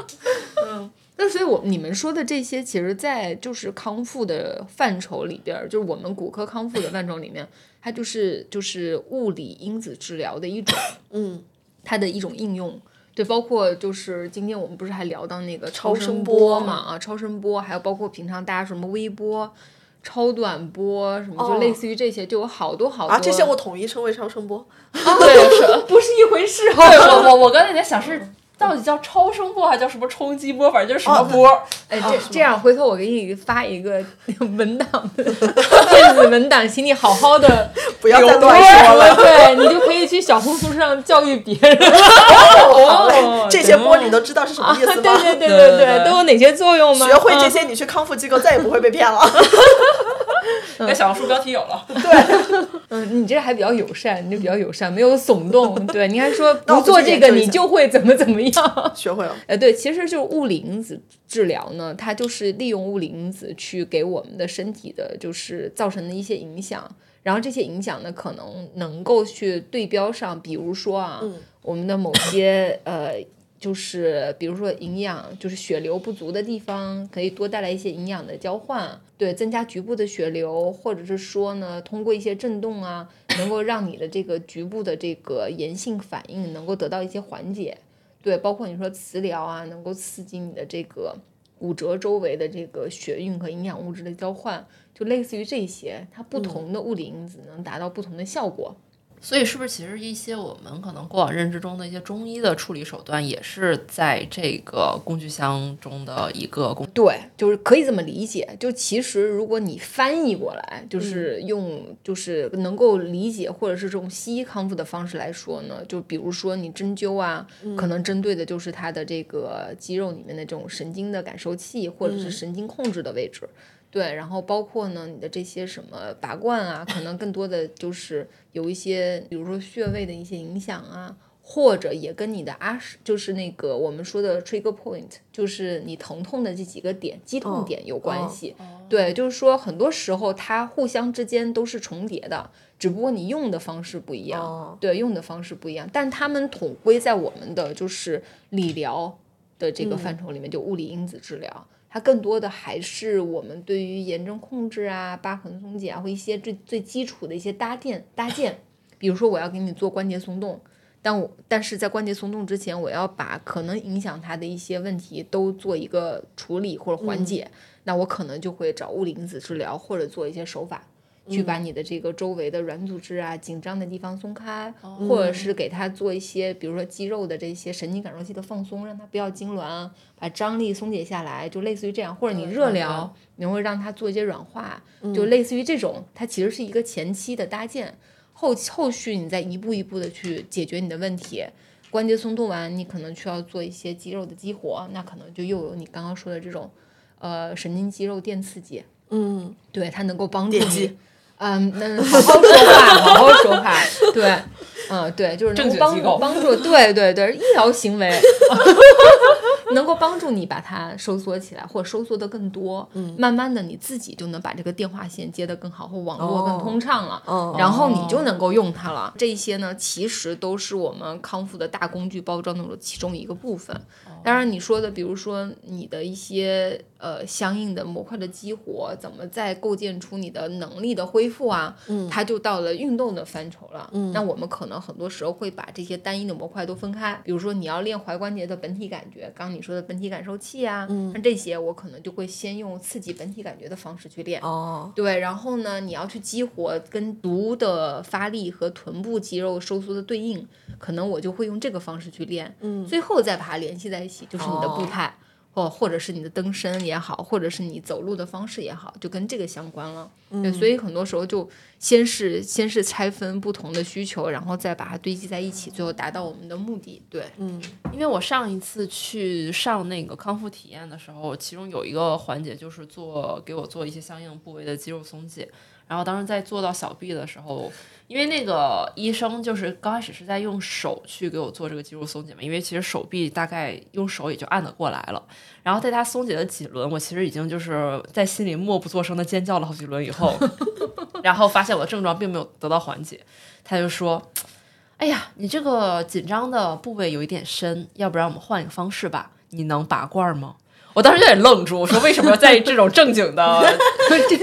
(laughs) 嗯，那所以我你们说的这些，其实，在就是康复的范畴里边，就是我们骨科康复的范畴里面，它就是就是物理因子治疗的一种，嗯，它的一种应用。对，包括就是今天我们不是还聊到那个超声波嘛？啊，超声波，还有包括平常大家什么微波。超短波什么，就类似于这些，就有好多好多啊，这些我统一称为超声波，(laughs) 对，是不是一回事？对我我我刚才在想是。到底叫超声波还叫什么冲击波？反正就是什么波。哎，这这样，回头我给你发一个文档，(laughs) 电子文档，请你好好的 (laughs) 不要再乱说了。对你就可以去小红书上教育别人。哦这些波你都知道是什么意思吗？对对对对对，都有哪些作用吗？学会这些，你去康复机构再也不会被骗了。(laughs) 那小红书标题有了。对，嗯，你这还比较友善，你就比较友善，没有耸动。对，你还说不做这个你就会怎么怎么样。学会了，呃，对，其实就是物理因子治疗呢，它就是利用物理因子去给我们的身体的，就是造成的一些影响，然后这些影响呢，可能能够去对标上，比如说啊，我们的某些呃，就是比如说营养，就是血流不足的地方，可以多带来一些营养的交换，对，增加局部的血流，或者是说呢，通过一些震动啊，能够让你的这个局部的这个炎性反应能够得到一些缓解。对，包括你说磁疗啊，能够刺激你的这个骨折周围的这个血运和营养物质的交换，就类似于这些，它不同的物理因子能达到不同的效果。所以，是不是其实一些我们可能过往认知中的一些中医的处理手段，也是在这个工具箱中的一个工？对，就是可以这么理解。就其实，如果你翻译过来，就是用就是能够理解，或者是这种西医康复的方式来说呢，就比如说你针灸啊，可能针对的就是它的这个肌肉里面的这种神经的感受器，或者是神经控制的位置。对，然后包括呢，你的这些什么拔罐啊，可能更多的就是有一些，比如说穴位的一些影响啊，或者也跟你的阿是，就是那个我们说的 trigger point，就是你疼痛的这几个点，肌痛点有关系。对，就是说很多时候它互相之间都是重叠的，只不过你用的方式不一样。对，用的方式不一样，但他们统归在我们的就是理疗的这个范畴里面，就物理因子治疗。它更多的还是我们对于炎症控制啊、疤痕松解啊，或一些最最基础的一些搭建搭建。比如说，我要给你做关节松动，但我但是在关节松动之前，我要把可能影响它的一些问题都做一个处理或者缓解，那我可能就会找物理因子治疗或者做一些手法。去把你的这个周围的软组织啊、紧张的地方松开，或者是给它做一些，比如说肌肉的这些神经感受器的放松，让它不要痉挛，把张力松解下来，就类似于这样。或者你热疗，你会让它做一些软化，就类似于这种。它其实是一个前期的搭建，后后续你再一步一步的去解决你的问题。关节松动完，你可能需要做一些肌肉的激活，那可能就又有你刚刚说的这种，呃，神经肌肉电刺激。嗯，对，它能够帮助你。嗯，那好好说话，好好说话，对，嗯，对，就是能帮帮助，对对对，医疗行为，(laughs) 能够帮助你把它收缩起来，或收缩的更多，嗯，慢慢的你自己就能把这个电话线接的更好，或网络更通畅了，哦，然后你就能够用它了。这些呢，其实都是我们康复的大工具包装中的其中一个部分。当然，你说的，比如说你的一些。呃，相应的模块的激活，怎么再构建出你的能力的恢复啊？嗯，它就到了运动的范畴了。嗯，那我们可能很多时候会把这些单一的模块都分开，比如说你要练踝关节的本体感觉，刚你说的本体感受器啊，嗯，那这些我可能就会先用刺激本体感觉的方式去练。哦，对，然后呢，你要去激活跟足的发力和臀部肌肉收缩的对应，可能我就会用这个方式去练。嗯，最后再把它联系在一起，就是你的步态。或或者是你的登山也好，或者是你走路的方式也好，就跟这个相关了。对，所以很多时候就先是先是拆分不同的需求，然后再把它堆积在一起，最后达到我们的目的。对，嗯，因为我上一次去上那个康复体验的时候，其中有一个环节就是做给我做一些相应部位的肌肉松解。然后当时在做到小臂的时候，因为那个医生就是刚开始是在用手去给我做这个肌肉松解嘛，因为其实手臂大概用手也就按得过来了。然后在他松解了几轮，我其实已经就是在心里默不作声的尖叫了好几轮以后，(laughs) 然后发现我的症状并没有得到缓解，他就说：“哎呀，你这个紧张的部位有一点深，要不然我们换一个方式吧？你能拔罐吗？”我当时有点愣住，我说：“为什么要在这种正经的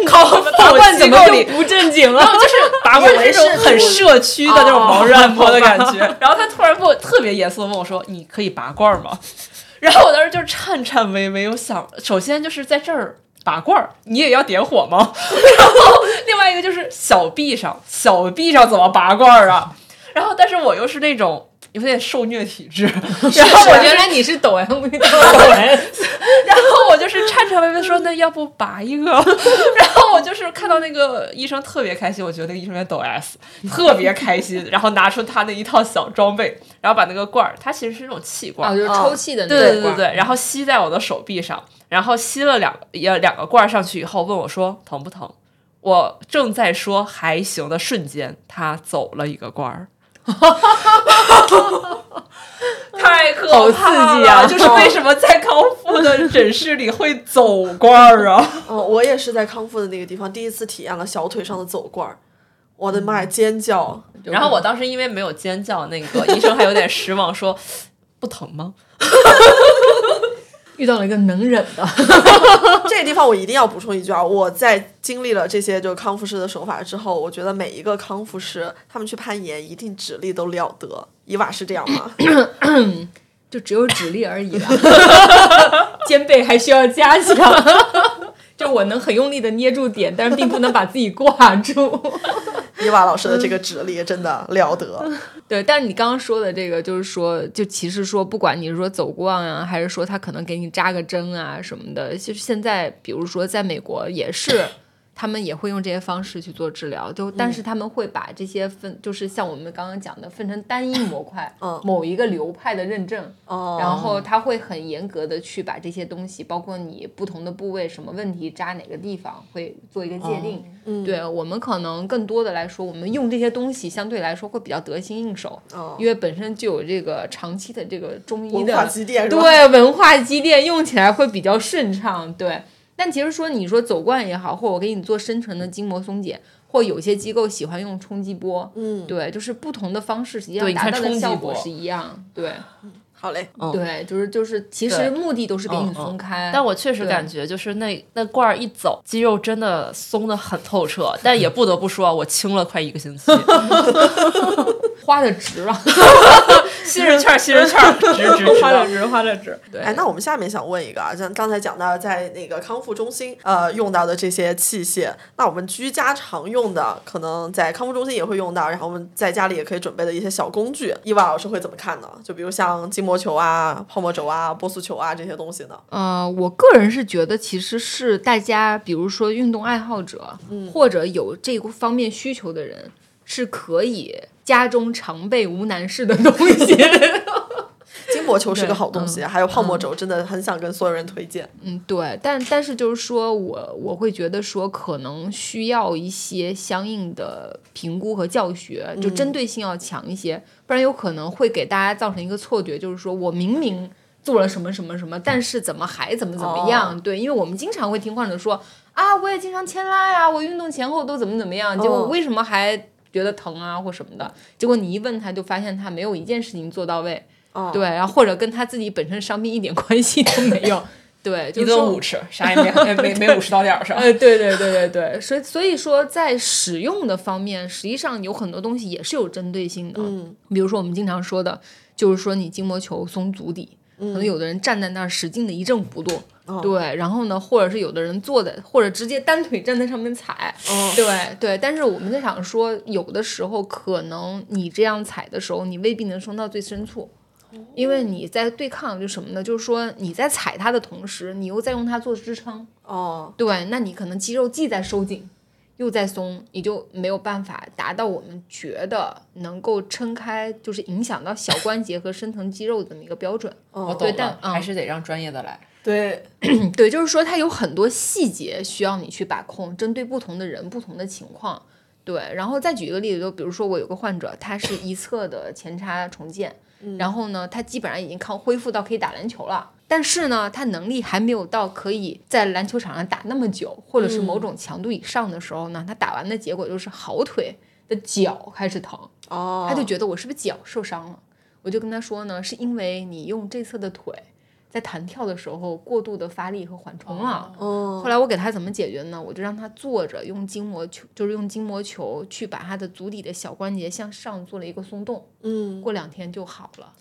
考拔罐机构里不正经了？就是拔罐是那种很社区的那种盲人按摩的感觉。然后他突然不特别严肃的问我说：“你可以拔罐吗？” (laughs) 然后我当时就颤颤巍巍，我想，首先就是在这儿拔罐，你也要点火吗？(laughs) 然后另外一个就是小臂上，小臂上怎么拔罐啊？然后但是我又是那种有点受虐体质，(laughs) 然后我原来你是抖 M (laughs) 抖 S，然后我就是颤颤巍巍说：“那要不拔一个？” (laughs) 然后我就是看到那个医生特别开心，我觉得那个医生在抖 S，特别开心，然后拿出他那一套小装备，然后把那个罐儿，它其实是那种气罐就是抽气的那对个罐对对对，然后吸在我的手臂上，然后吸了两也两个罐儿上去以后，问我说疼不疼？我正在说还行的瞬间，他走了一个罐儿。(laughs) 太可好怕刺激啊了 (laughs) 就是为什么在康复的诊室里会走罐儿啊？嗯，(laughs) 我也是在康复的那个地方第一次体验了小腿上的走罐儿，我的妈呀，尖叫！然后我当时因为没有尖叫，那个医生还有点失望，说不疼吗？遇到了一个能忍的，(laughs) 这个地方我一定要补充一句啊，我在经历了这些就是康复师的手法之后，我觉得每一个康复师他们去攀岩一定指力都了得。伊娃是这样吗？(coughs) 就只有指力而已了，(laughs) 肩背还需要加强。就我能很用力的捏住点，但是并不能把自己挂住。(laughs) 伊娃老师的这个指力真的了得。(laughs) 对，但是你刚刚说的这个，就是说，就其实说，不管你是说走逛啊，还是说他可能给你扎个针啊什么的，就是现在，比如说在美国也是。他们也会用这些方式去做治疗，就但是他们会把这些分，就是像我们刚刚讲的，分成单一模块，嗯某一个流派的认证，哦然后他会很严格的去把这些东西，包括你不同的部位、什么问题扎哪个地方，会做一个界定。嗯对我们可能更多的来说，我们用这些东西相对来说会比较得心应手，哦因为本身就有这个长期的这个中医的文化的积淀？对文化积淀，用起来会比较顺畅。对，但其实说你说走罐也好，或者我给你做深层的筋膜松解，或有些机构喜欢用冲击波，嗯，对，就是不同的方式，实际上对你看达到的冲击波效果是一样。对，好嘞，嗯对，就是就是，其实目的都是给你嗯嗯松开。但我确实感觉就是那那罐儿一走，肌肉真的松的很透彻。但也不得不说，我轻了快一个星期，(laughs) 花的值啊，(laughs) 新人券儿新人券儿，值值值花的的。值，花的纸。对，哎，那我们下面想问一个啊，像刚才讲到在那个康复中心呃用到的这些器械，那我们居家常用的，可能在康复中心也会用到，然后我们在家里也可以准备的一些小工具，伊娃老师会怎么看呢？就比如像筋膜球啊、泡沫轴啊、波速球啊这些东西呢？呃，我个人是觉得，其实是大家，比如说运动爱好者，或者有这个方面需求的人，是可以家中常备无难事的东西。(laughs) 金箔球是个好东嗯西，还有泡沫轴，真的很想跟所有人推荐。嗯，对，但但是就是说我我会觉得说，可能需要一些相应的评估和教学，就针对性要强一些，不然有可能会给大家造成一个错觉，就是说我明明做了什么什么什么，但是怎么还怎么怎么样？对，因为我们经常会听患者说啊，我也经常牵拉呀，我运动前后都怎么怎么样，结果嗯为什么还觉得疼啊或什么的？结果你一问他，就发现他没有一件事情做到位。哦对，然后或者跟他自己本身伤病一点关系都没有，对，就说顿五吃，啥也没 (laughs) 没没五十到点儿上。哎，对对对对对，所以所以说在使用的方面，实际上有很多东西也是有针对性的。嗯，比如说我们经常说的，就是说你筋膜球松足底，可能有的人站在那儿使劲的一阵不动，哦对，然后呢，或者是有的人坐在，或者直接单腿站在上面踩，哦对对。但是我们在想说，有的时候可能你这样踩的时候，你未必能升到最深处。因为你在对抗，就什么呢？就是说你在踩它的同时，你又在用它做支撑，哦，对，那你可能肌肉既在收紧，又在松，你就没有办法达到我们觉得能够撑开，就是影响到小关节和深层肌肉的这么一个标准。我懂了，对但嗯还是得让专业的来。对，(clears throat) 对，就是说它有很多细节需要你去把控，针对不同的人、不同的情况。对，然后再举一个例子，就比如说我有个患者，他是一侧的前叉重建，然后呢，他基本上已经康恢复到可以打篮球了，但是呢，他能力还没有到可以在篮球场上打那么久，或者是某种强度以上的时候呢，他打完的结果就是好腿的脚开始疼，哦，他就觉得我是不是脚受伤了？我就跟他说呢，是因为你用这侧的腿在弹跳的时候过度的发力和缓冲了。哦，后来我给他怎么解决呢？我就让他坐着，用筋膜球，就是用筋膜球去把他的足底的小关节向上做了一个松动，嗯，过两天就好了。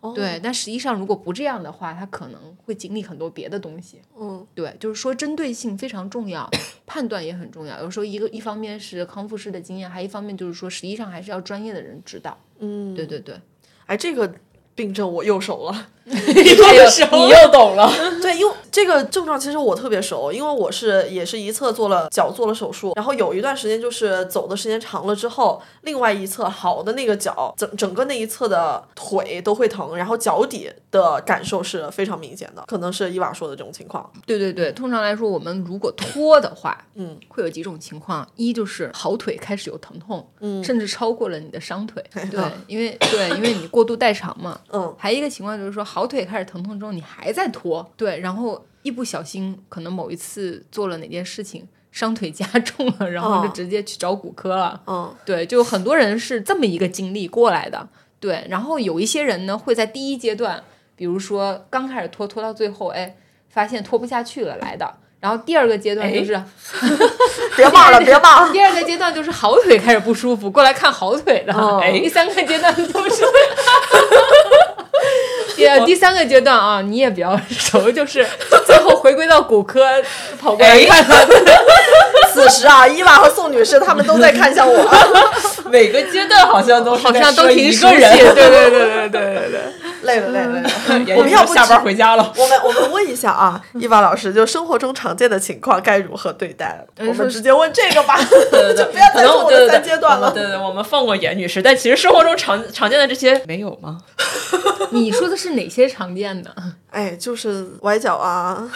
哦对，但实际上如果不这样的话，他可能会经历很多别的东西。嗯，对，就是说针对性非常重要，判断也很重要。有时候一个一方面是康复师的经验，还一方面就是说实际上还是要专业的人指导。嗯，对对对。哎，这个病症我 (laughs) 又熟了。你又懂了，(laughs) 对，因为这个症状其实我特别熟，因为我是也是一侧做了脚做了手术，然后有一段时间就是走的时间长了之后，另外一侧好的那个脚整整个那一侧的腿都会疼，然后脚底的感受是非常明显的，可能是伊娃说的这种情况。对对对，通常来说，我们如果拖的话，嗯，会有几种情况：一就是好腿开始有疼痛，嗯甚至超过了你的伤腿，(laughs) 对，因为对，因为你过度代偿嘛。嗯，还一个情况就是说，好腿开始疼痛之后，你还在拖，对，然后一不小心，可能某一次做了哪件事情，伤腿加重了，然后就哦直接去找骨科了。嗯，对，就很多人是这么一个经历过来的。对，然后有一些人呢，会在第一阶段，比如说刚开始拖，拖到最后，哎，发现拖不下去了来的。然后第二个阶段就是，(laughs) 别骂了，别骂了。第二个阶段就是好腿开始不舒服，过来看好腿的。哦哎，第三个阶段就是，(laughs) 第 (laughs) 第三个阶段啊，你也比较 (laughs) 熟，就是最后回归到骨科跑过来看看。此时啊，伊娃和宋女士她们都在看向我。(laughs) 每个阶段好像都是好像都挺熟悉，对对对对对对对。累了，累了，累了。我 (laughs) 我们要不下班回家了。我们我们问一下啊，伊娃老师，就生活中常见的情况该如何对待？我们直接问这个吧，(laughs) 就不要再说我的对对对三阶段了。对对，我们放过严女士，但其实生活中常常见的这些没有吗？(laughs) 你说的是哪些常见的？哎，就是崴脚啊，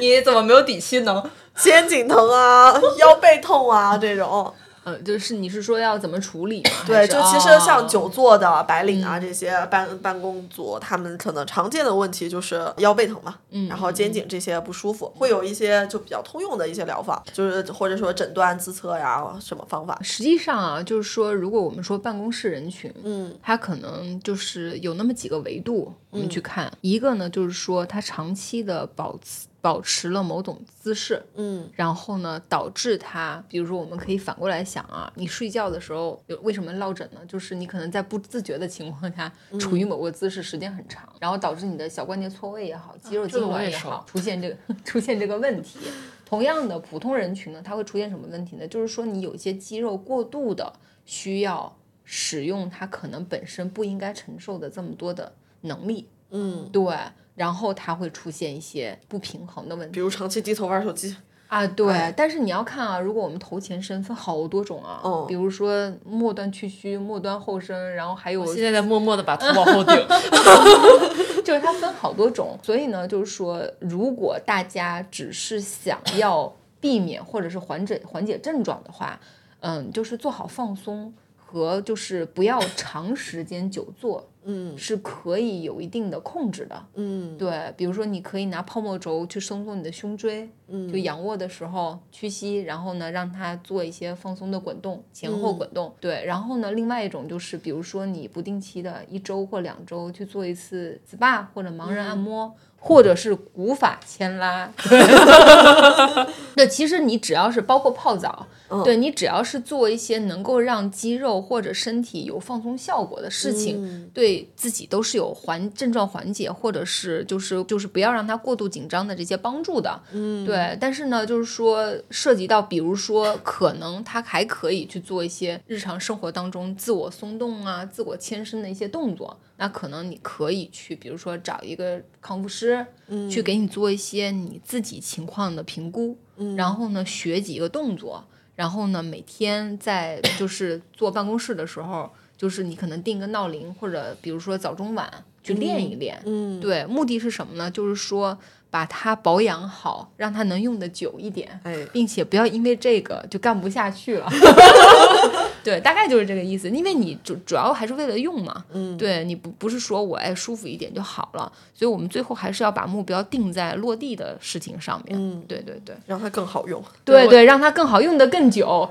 你怎么没有底气呢？肩颈疼啊，腰背痛啊这种。呃，就是你是说要怎么处理吗？对，就其实哦像久坐的白领啊这些办办公族，他们可能常见的问题就是腰背疼嘛，嗯然后肩颈这些不舒服，会有一些就比较通用的一些疗法，就是或者说诊断自测呀什么方法。实际上啊，就是说，如果我们说办公室人群，嗯，他可能就是有那么几个维度，我们去看。一个呢，就是说他长期的保持保持了某种姿势，嗯。然后呢，导致他，比如说，我们可以反过来想啊，你睡觉的时候有为什么落枕呢？就是你可能在不自觉的情况下，处于某个姿势时间很长，然后导致你的小关节错位也好，肌肉痉挛也好，出现这个 (laughs) 出现这个问题。同样的，普通人群呢，它会出现什么问题呢？就是说你有一些肌肉过度的需要使用它可能本身不应该承受的这么多的能力，嗯，对，然后它会出现一些不平衡的问题比如长期低头玩手机。啊。对，但是你要看啊，如果我们头前伸分好多种啊，哦比如说末端屈曲、末端后伸，然后还有现在在默默的把头往后顶。(laughs) (laughs) 就是它分好多种，所以呢，就是说，如果大家只是想要避免或者是缓解缓解症状的话，嗯，就是做好放松和就是不要长时间久坐，嗯。是可以有一定的控制的。嗯。对，比如说你可以拿泡沫轴去松松你的胸椎，嗯就仰卧的时候屈膝，然后呢让它做一些放松的滚动，前后滚动。对，然后呢，另外一种就是比如说你不定期的一周或两周去做一次 SPA 或者盲人按摩。或者是古法牵拉，(laughs) 对，其实你只要是包括泡澡，对你只要是做一些能够让肌肉或者身体有放松效果的事情，嗯对自己都是有缓症状缓解，或者是就是就是不要让它过度紧张的这些帮助的。嗯，对。但是呢，就是说涉及到，比如说可能他还可以去做一些日常生活当中自我松动啊、自我牵伸的一些动作。那可能你可以去，比如说找一个康复师，去给你做一些你自己情况的评估。嗯然后呢学几个动作，然后呢每天在就是坐办公室的时候，就是你可能定个闹铃，或者比如说早中晚去练一练。嗯，对，目的是什么呢？就是说把它保养好，让它能用的久一点，哎，并且不要因为这个就干不下去了。(laughs) 对，大概就是这个意思。因为你主主要还是为了用嘛，嗯，对，你不不是说我哎舒服一点就好了。所以我们最后还是要把目标定在落地的事情上面。嗯对对对，让它更好用。对对，让它更好，用的更久。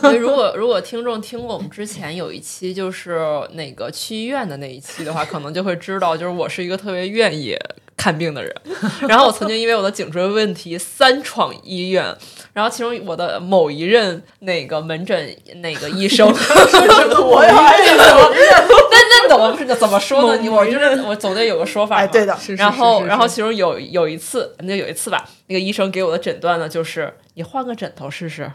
所以如果如果听众听过我们之前有一期就是那个去医院的那一期的话，可能就会知道，就是我是一个特别愿意看病的人。(laughs) 然后我曾经因为我的颈椎问题三闯医院，然后其中我的某一任那个门诊那个医生，(laughs) 我要那那怎么是怎么说呢？你我就是我总得有个说法嘛。哎，对的，然后，然后其中有有一次，那有一次吧，那个医生给我的诊断呢，就是你换个枕头试试。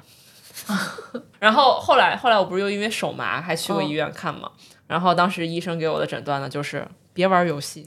(laughs) 然后后来后来我不是又因为手麻还去过医院看嘛，然后当时医生给我的诊断呢就是别玩游戏。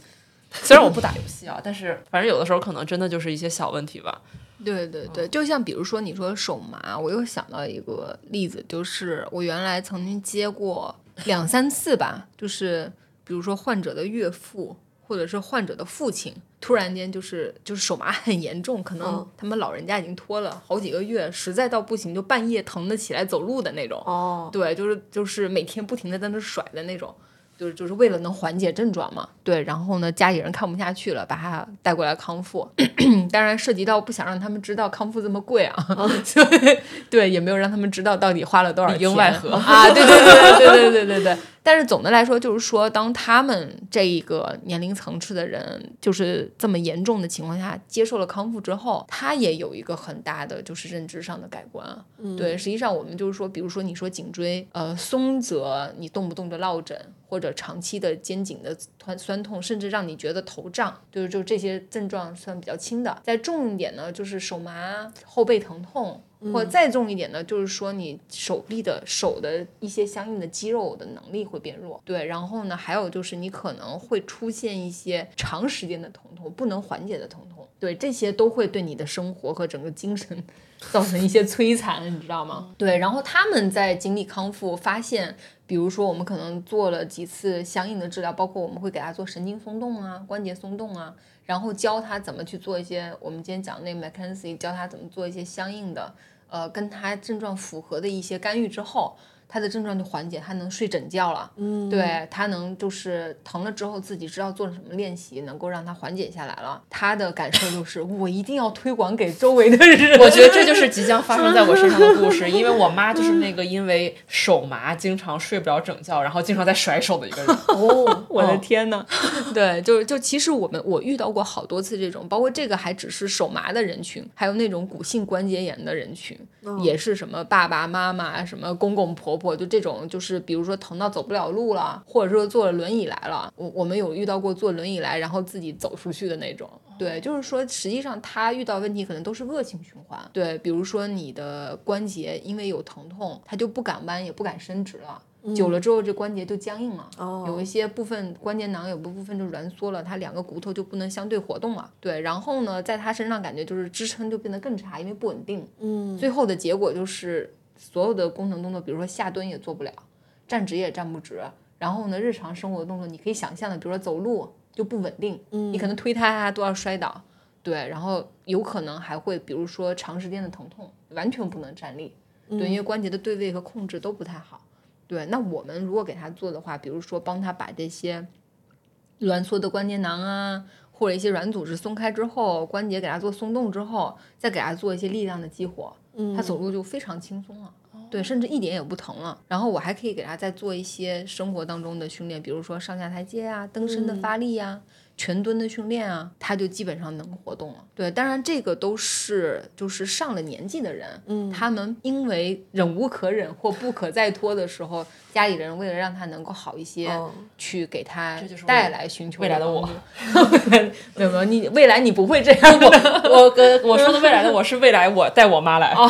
(laughs) 虽然我不打游戏啊，但是反正有的时候可能真的就是一些小问题吧。对对对，就像比如说你说手麻，我又想到一个例子，就是我原来曾经接过两三次吧，(laughs) 就是比如说患者的岳父或者是患者的父亲，突然间就是就是手麻很严重，可能嗯他们老人家已经拖了好几个月，实在到不行就半夜疼得起来走路的那种。哦，对，就是就是每天不停的在那甩的那种，就是就是为了能缓解症状嘛。对，然后呢，家里人看不下去了，把他带过来康复。(clears throat) 当然涉及到不想让他们知道康复这么贵啊，(laughs) 对，也没有让他们知道到底花了多少里钱应外合啊。对对对对对对对对对。但是总的来说，就是说，当他们这一个年龄层次的人，就是这么严重的情况下接受了康复之后，他也有一个很大的就是认知上的改观啊。对，实际上我们就是说，比如说你说颈椎呃松则，你动不动就落枕，或者长期的肩颈的酸酸痛，甚至让你觉得头胀，就是就这些症状算比较轻的。再重一点呢，就是手麻、后背疼痛。或者再重一点呢，就是说你手臂的手的一些相应的肌肉的能力会变弱，对，然后呢，还有就是你可能会出现一些长时间的疼痛，不能缓解的疼痛，对，这些都会对你的生活和整个精神造成一些摧残，你知道吗？对，然后他们在经历康复，发现，比如说我们可能做了几次相应的治疗，包括我们会给他做神经松动啊、关节松动啊，然后教他怎么去做一些我们今天讲那个 McKenzie 教他怎么做一些相应的。呃，跟他症状符合的一些干预之后，他的症状就缓解，他能睡整觉了。嗯，对他能就是疼了之后自己知道做了什么练习，能够让他缓解下来了。他的感受就是 (laughs) 我一定要推广给周围的人。我觉得这就是即将发生在我身上的故事，(laughs) 因为我妈就是那个因为手麻经常睡不着整觉，然后经常在甩手的一个人。哦，我的天呐，(laughs) 对，就是就其实我们我遇到过好多次这种，包括这个还只是手麻的人群，还有那种骨性关节炎的人群，也是什么爸爸妈妈、什么公公婆婆，就这种就是比如说疼到走不了路了，或者说坐了轮椅来了，我我们有遇到过坐轮椅来然后自己走出去的那种。对，就是说，实际上他遇到问题可能都是恶性循环。对，比如说你的关节因为有疼痛，他就不敢弯，也不敢伸直了。久了之后，这关节就僵硬了，哦有一些部分关节囊有部分就挛缩了，它两个骨头就不能相对活动了。对，然后呢，在他身上感觉就是支撑就变得更差，因为不稳定。嗯，最后的结果就是所有的功能动作，比如说下蹲也做不了，站直也站不直。然后呢，日常生活的动作你可以想象的，比如说走路就不稳定，你可能推他他都要摔倒。对，然后有可能还会，比如说长时间的疼痛，完全不能站立。对，因为关节的对位和控制都不太好。对，那我们如果给他做的话，比如说帮他把这些挛缩的关节囊啊，或者一些软组织松开之后，关节给他做松动之后，再给他做一些力量的激活，嗯他走路就非常轻松了。对，甚至一点也不疼了。然后我还可以给他再做一些生活当中的训练，比如说上下台阶啊、登身的发力呀、全蹲的训练啊，他就基本上能活动了。对，当然这个都是就是上了年纪的人，嗯，他们因为忍无可忍或不可再拖的时候，家里人为了让他能够好一些，哦去给他带来寻求未来的我。(laughs) 没有没有，你未来你不会这样的。我跟我说的未来的我是未来我带我妈来。(laughs)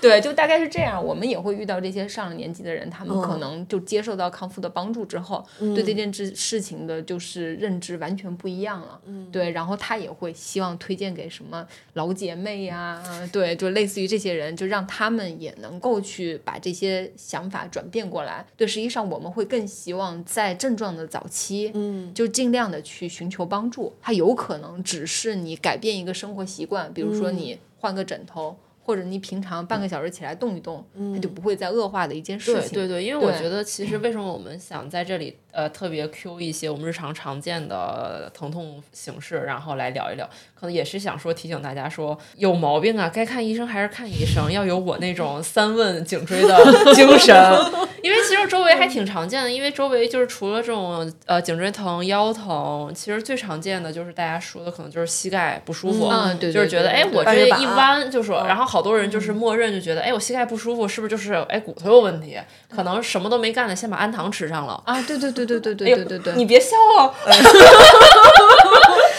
对，就大概是这样。我们也会遇到这些上了年纪的人，他们可能就接受到康复的帮助之后，对这件事事情的就是认知完全不一样了。嗯，对，然后他也会希望推荐给什么老姐妹呀，对，就类似于这些人，就让他们也能够去把这些想法转变过来。对，实际上我们会更希望在症状的早期，嗯，就尽量的去寻求帮助。它有可能只是你改变一个生活习惯，比如说你换个枕头。或者你平常半个小时起来动一动，它就不会再恶化的一件事情。对对对，因为我觉得其实为什么我们想在这里呃特别 Q 一些我们日常常见的疼痛形式，然后来聊一聊，可能也是想说提醒大家说有毛病啊，该看医生还是看医生，要有我那种三问颈椎的 (laughs) 精神。(laughs) 因为其实周围还挺常见的，因为周围就是除了这种呃颈椎疼、腰疼，其实最常见的就是大家说的可能就是膝盖不舒服，嗯，对，就是觉得哎我这一弯就说，然后好多人就是默认就觉得哎我膝盖不舒服是不是就是哎骨头有问题？可能什么都没干的先把氨糖吃上了啊！对对对对对对对对对，你别笑啊！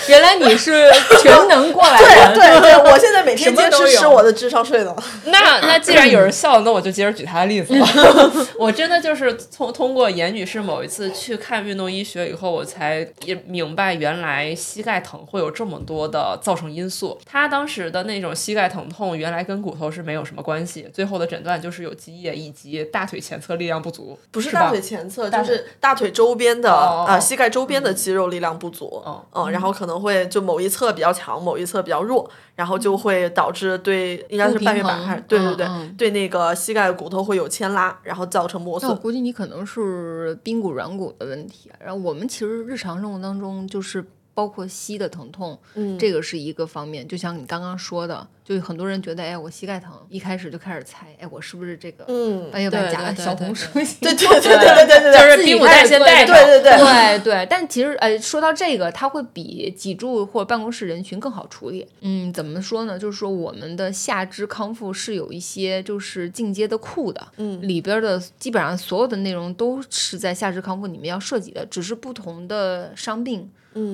原来你是全能怪来的，对对，我现在每天坚持吃我的智商税呢。(laughs) 那那既然有人笑，那我就接着举他的例子。(laughs) 我真的就是从通过严女士某一次去看运动医学以后，我才也明白原来膝盖疼会有这么多的造成因素。她当时的那种膝盖疼痛，原来跟骨头是没有什么关系。最后的诊断就是有积液以及大腿前侧力量不足，不是大腿前侧，就是大腿周边的啊，膝盖周边的肌肉力量不足。嗯嗯，然后可能。会就某一侧比较强，某一侧比较弱，然后就会导致对应该是半月板还是对对对对那个膝盖骨头会有牵拉，然后造成磨损。我估计你可能是髌骨软骨的问题。然后我们其实日常生活当中就是包括膝的疼痛，嗯，这个是一个方面。就像你刚刚说的。就很多人觉得，哎，我膝盖疼，一开始就开始猜，哎，我是不是这个嗯半月板夹小红书？(laughs) 对对对对对对，就是髌骨带先带对对对对对。但其实，呃，说到这个，它会比脊柱或办公室人群更好处理。嗯，怎么说呢？就是说，我们的下肢康复是有一些就是进阶的库的，嗯，里边的基本上所有的内容都是在下肢康复里面要涉及的，只是不同的伤病。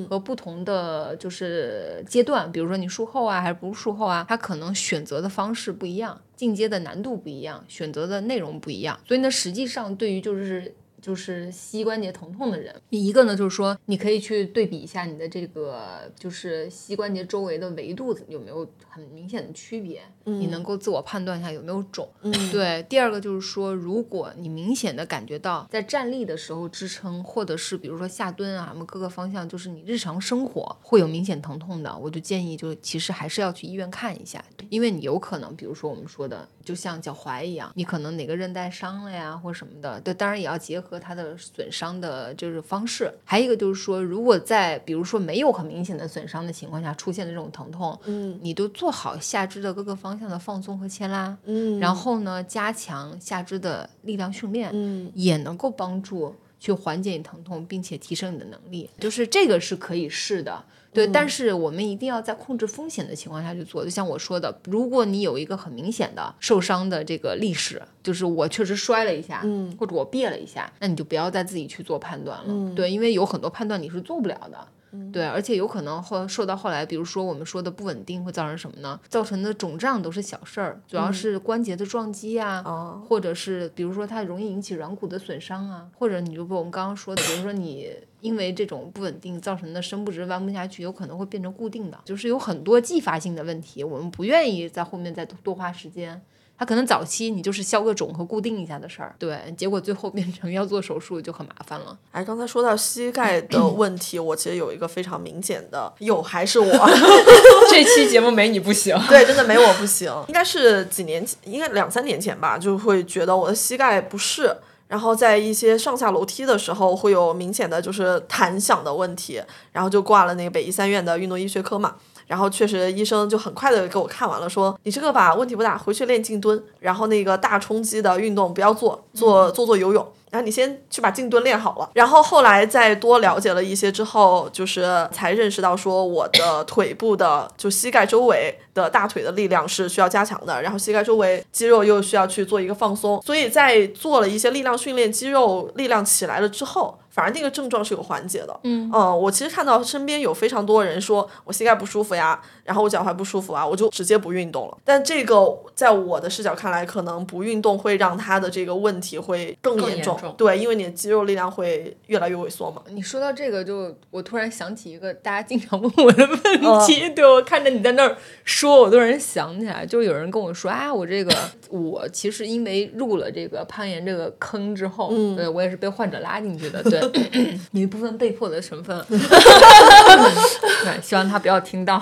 和不同的就是阶段，比如说你术后啊，还是不术后啊，他可能选择的方式不一样，进阶的难度不一样，选择的内容不一样。所以呢，实际上对于就是就是膝关节疼痛的人，一个呢就是说，你可以去对比一下你的这个就是膝关节周围的维度有没有很明显的区别。你能够自我判断一下有没有肿，对。第二个就是说，如果你明显的感觉到在站立的时候支撑，或者是比如说下蹲啊，什么各个方向，就是你日常生活会有明显疼痛的，我就建议就其实还是要去医院看一下，因为你有可能，比如说我们说的，就像脚踝一样，你可能哪个韧带伤了呀，或什么的。对，当然也要结合它的损伤的就是方式。还有一个就是说，如果在比如说没有很明显的损伤的情况下出现的这种疼痛，嗯，你都做好下肢的各个方。向的放松和牵拉，嗯，然后呢，加强下肢的力量训练，嗯，也能够帮助去缓解你疼痛，并且提升你的能力，就是这个是可以试的，对。但是我们一定要在控制风险的情况下去做。就像我说的，如果你有一个很明显的受伤的这个历史，就是我确实摔了一下，嗯，或者我别了一下，那你就不要再自己去做判断了，对，因为有很多判断你是做不了的。对，而且有可能后受到后来，比如说我们说的不稳定会造成什么呢？造成的肿胀都是小事儿，主要是关节的撞击啊，或者是比如说它容易引起软骨的损伤啊，或者你就我们刚刚说的，比如说你因为这种不稳定造成的伸不直、弯不下去，有可能会变成固定的，就是有很多继发性的问题，我们不愿意在后面再多花时间。它可能早期你就是消个肿和固定一下的事儿，对，结果最后变成要做手术就很麻烦了。哎，刚才说到膝盖的问题，我其实有一个非常明显的，有还是我 (laughs) 这期节目没你不行。对，真的没我不行。应该是几年前，应该两三年前吧，就会觉得我的膝盖不适，然后在一些上下楼梯的时候会有明显的就是弹响的问题，然后就挂了那个北医三院的运动医学科嘛。然后确实，医生就很快的给我看完了，说你这个吧问题不大，回去练静蹲，然后那个大冲击的运动不要做，做做做游泳。然后你先去把静蹲练好了。然后后来再多了解了一些之后，就是才认识到说我的腿部的就膝盖周围的大腿的力量是需要加强的，然后膝盖周围肌肉又需要去做一个放松。所以在做了一些力量训练，肌肉力量起来了之后。反而那个症状是有缓解的，嗯我其实看到身边有非常多人说我膝盖不舒服呀，然后我脚踝不舒服啊，我就直接不运动了。但这个在我的视角看来，可能不运动会让他的这个问题会更严重，对，因为你的肌肉力量会越来越萎缩嘛。你说到这个，就我突然想起一个大家经常问我的问题，对我看着你在那儿说，我突然想起来，就有人跟我说啊，我这个我其实因为入了这个攀岩这个坑之后，嗯，对我也是被患者拉进去的，对。(laughs) 有一部分被迫的成分，(laughs) 对，希望他不要听到。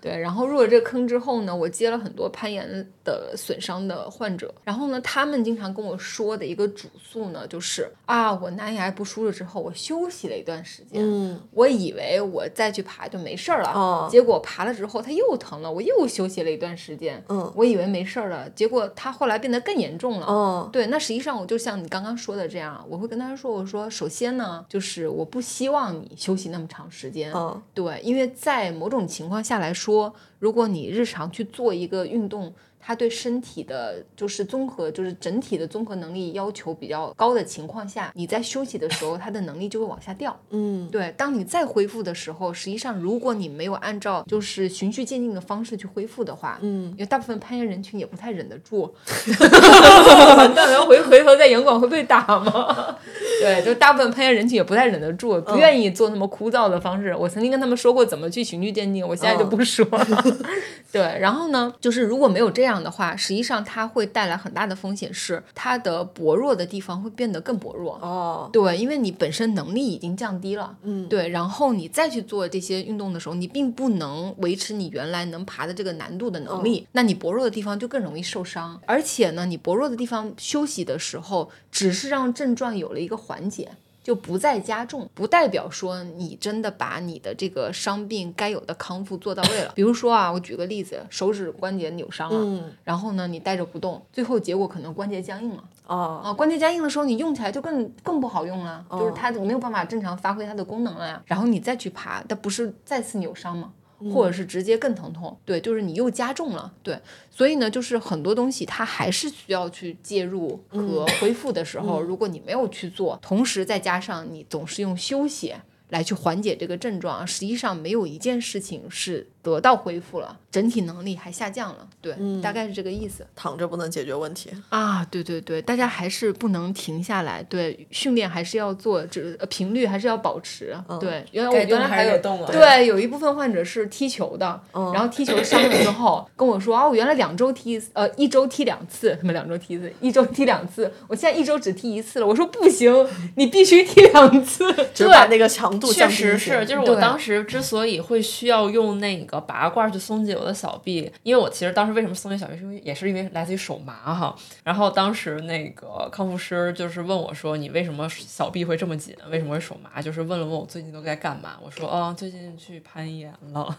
对，然后入了这个坑之后呢，我接了很多攀岩的损伤的患者，然后呢，他们经常跟我说的一个主诉呢，就是啊，我难牙不舒了之后，我休息了一段时间，嗯，我以为我再去爬就没事儿了，哦，结果爬了之后它又疼了，我又休息了一段时间，嗯，我以为没事儿了，结果它后来变得更严重了，哦，对，那实际上我就像你刚刚说的这样，我会跟他说，我说首先呢。就是我不希望你休息那么长时间，对，因为在某种情况下来说，如果你日常去做一个运动。它对身体的，就是综合，就是整体的综合能力要求比较高的情况下，你在休息的时候，他的能力就会往下掉。嗯，对。当你再恢复的时候，实际上如果你没有按照就是循序渐进的方式去恢复的话，嗯，因为大部分攀岩人群也不太忍得住。(laughs) 完蛋了，回回头在岩馆会被打吗？(laughs) 对，就大部分攀岩人群也不太忍得住，不愿意做那么枯燥的方式。我曾经跟他们说过怎么去循序渐进，我现在就不说了。(laughs) 对，然后呢，就是如果没有这样。的话，实际上它会带来很大的风险，是它的薄弱的地方会变得更薄弱。哦，对，因为你本身能力已经降低了。嗯，对，然后你再去做这些运动的时候，你并不能维持你原来能爬的这个难度的能力，那你薄弱的地方就更容易受伤。而且呢，你薄弱的地方休息的时候，只是让症状有了一个缓解。就不再加重，不代表说你真的把你的这个伤病该有的康复做到位了。(coughs) 比如说啊，我举个例子，手指关节扭伤了，然后呢你带着不动，最后结果可能关节僵硬了。哦啊，关节僵硬的时候你用起来就更更不好用了，就是它没有办法正常发挥它的功能了呀。然后你再去爬，它不是再次扭伤吗？或者是直接更疼痛，对，就是你又加重了，对，所以呢，就是很多东西它还是需要去介入和恢复的时候，如果你没有去做，同时再加上你总是用休息来去缓解这个症状，实际上没有一件事情是。得到恢复了，整体能力还下降了，对，大概是这个意思。躺着不能解决问题啊，对对对，大家还是不能停下来，对，训练还是要做，这频率还是要保持。对，原来我原来还有对，有一部分患者是踢球的，然后踢球伤了之后跟我说啊，我原来两周踢呃一周踢两次，什么两周踢一次，一周踢两次，我现在一周只踢一次了。我说不行，你必须踢两次，就把那个强度确实是，就是我当时之所以会需要用那个。拔罐去松解我的小臂，因为我其实当时为什么松解小臂，是因为也是因为来自于手麻哈。然后当时那个康复师就是问我说：“你为什么小臂会这么紧？为什么会手麻？”就是问了问我最近都在干嘛。我说：“哦，最近去攀岩了。”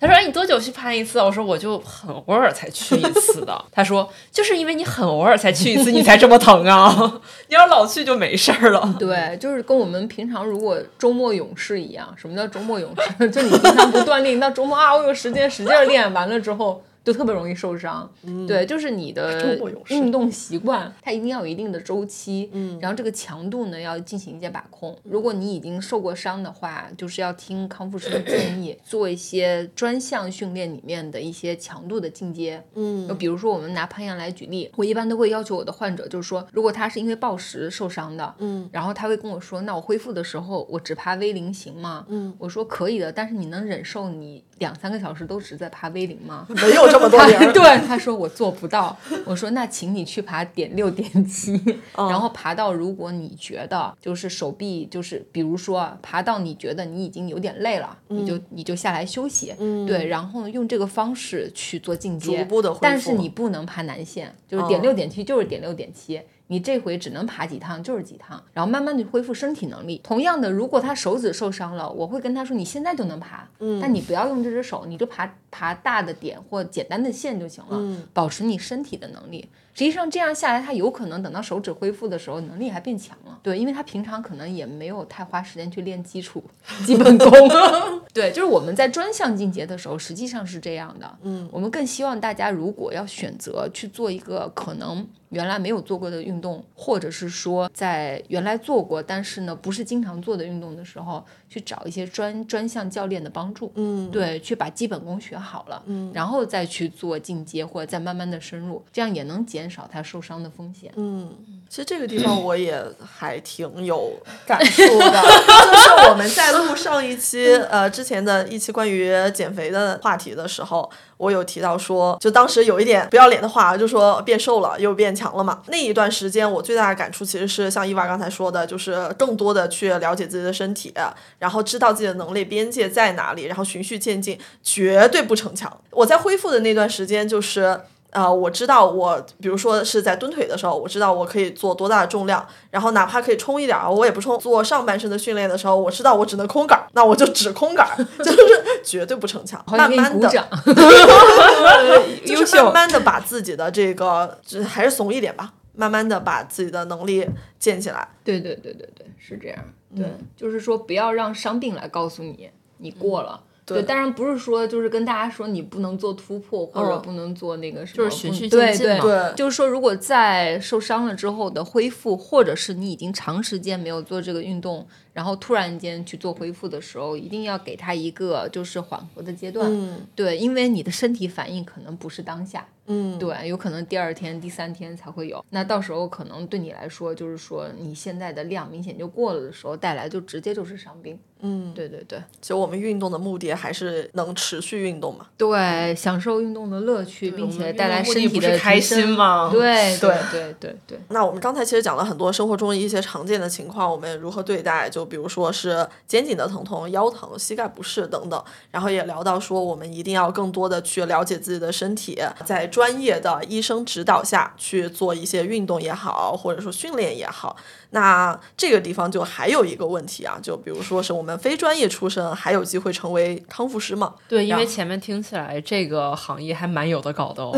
他说：“哎，你多久去攀一次？”我说：“我就很偶尔才去一次的。” (laughs) 他说：“就是因为你很偶尔才去一次，你才这么疼啊！你要老去就没事儿了。”对，就是跟我们平常如果周末勇士一样。什么叫周末勇士？(laughs) 就你平常不锻炼，那周末二啊。有时间使劲练完了之后。就特别容易受伤，对，就是你的运动习惯，它一定要有一定的周期，嗯，然后这个强度呢要进行一些把控。如果你已经受过伤的话，就是要听康复师的建议，(coughs) 做一些专项训练里面的一些强度的进阶，嗯，就比如说我们拿攀岩来举例，我一般都会要求我的患者，就是说，如果他是因为暴食受伤的，嗯，然后他会跟我说，那我恢复的时候我只爬 V 零行吗？嗯，我说可以的，但是你能忍受你两三个小时都只在爬 V 零吗？没有。这么多 (laughs) 年，对他说我做不到。我说那请你去爬点六点七，然后爬到如果你觉得就是手臂就是比如说爬到你觉得你已经有点累了，你就你就下来休息。对，然后呢用这个方式去做进阶，逐步的但是你不能爬南线，就是点六点七就是点六点七。你这回只能爬几趟就是几趟，然后慢慢的恢复身体能力。同样的，如果他手指受伤了，我会跟他说，你现在就能爬，嗯，但你不要用这只手，你就爬爬大的点或简单的线就行了，嗯，保持你身体的能力。实际上这样下来，他有可能等到手指恢复的时候，能力还变强了。对，因为他平常可能也没有太花时间去练基础 (laughs) 基本功。(laughs) 对，就是我们在专项进阶的时候，实际上是这样的。嗯，我们更希望大家如果要选择去做一个可能。原来没有做过的运动，或者是说在原来做过，但是呢不是经常做的运动的时候，去找一些专专项教练的帮助，嗯，对，去把基本功学好了，嗯，然后再去做进阶或者再慢慢的深入，这样也能减少他受伤的风险。嗯，其实这个地方我也还挺有感触的，(laughs) 就是我们在录上一期呃之前的一期关于减肥的话题的时候。我有提到说，就当时有一点不要脸的话，就说变瘦了又变强了嘛。那一段时间，我最大的感触其实是像伊娃刚才说的，就是更多的去了解自己的身体，然后知道自己的能力边界在哪里，然后循序渐进，绝对不逞强。我在恢复的那段时间，就是。呃，我知道我，比如说是在蹲腿的时候，我知道我可以做多大的重量，然后哪怕可以冲一点儿，我也不冲。做上半身的训练的时候，我知道我只能空杆儿，那我就只空杆儿，(laughs) 就是绝对不逞强。慢慢的，(laughs) 就是慢慢的把自己的这个，还是怂一点吧，慢慢的把自己的能力建起来。对对对对对，是这样。对，就是说不要让伤病来告诉你你过了。对，当然不是说就是跟大家说你不能做突破或者不能做那个什么，就是循序渐进嘛。对，就是说如果在受伤了之后的恢复，或者是你已经长时间没有做这个运动。然后突然间去做恢复的时候，一定要给他一个就是缓和的阶段，对，因为你的身体反应可能不是当下，嗯，对，有可能第二天、第三天才会有。那到时候可能对你来说，就是说你现在的量明显就过了的时候，带来就直接就是伤病。嗯，对对对。其实我们运动的目的还是能持续运动嘛，对，享受运动的乐趣，并且带来身体的开心嘛。(laughs) 对对对对对。那我们刚才其实讲了很多生活中一些常见的情况，我们如何对待就。就比如说是肩颈的疼痛、腰疼、膝盖不适等等，然后也聊到说我们一定要更多的去了解自己的身体，在专业的医生指导下去做一些运动也好，或者说训练也好。那这个地方就还有一个问题啊，就比如说是我们非专业出身，还有机会成为康复师吗？对，因为前面听起来这个行业还蛮有的搞的哦。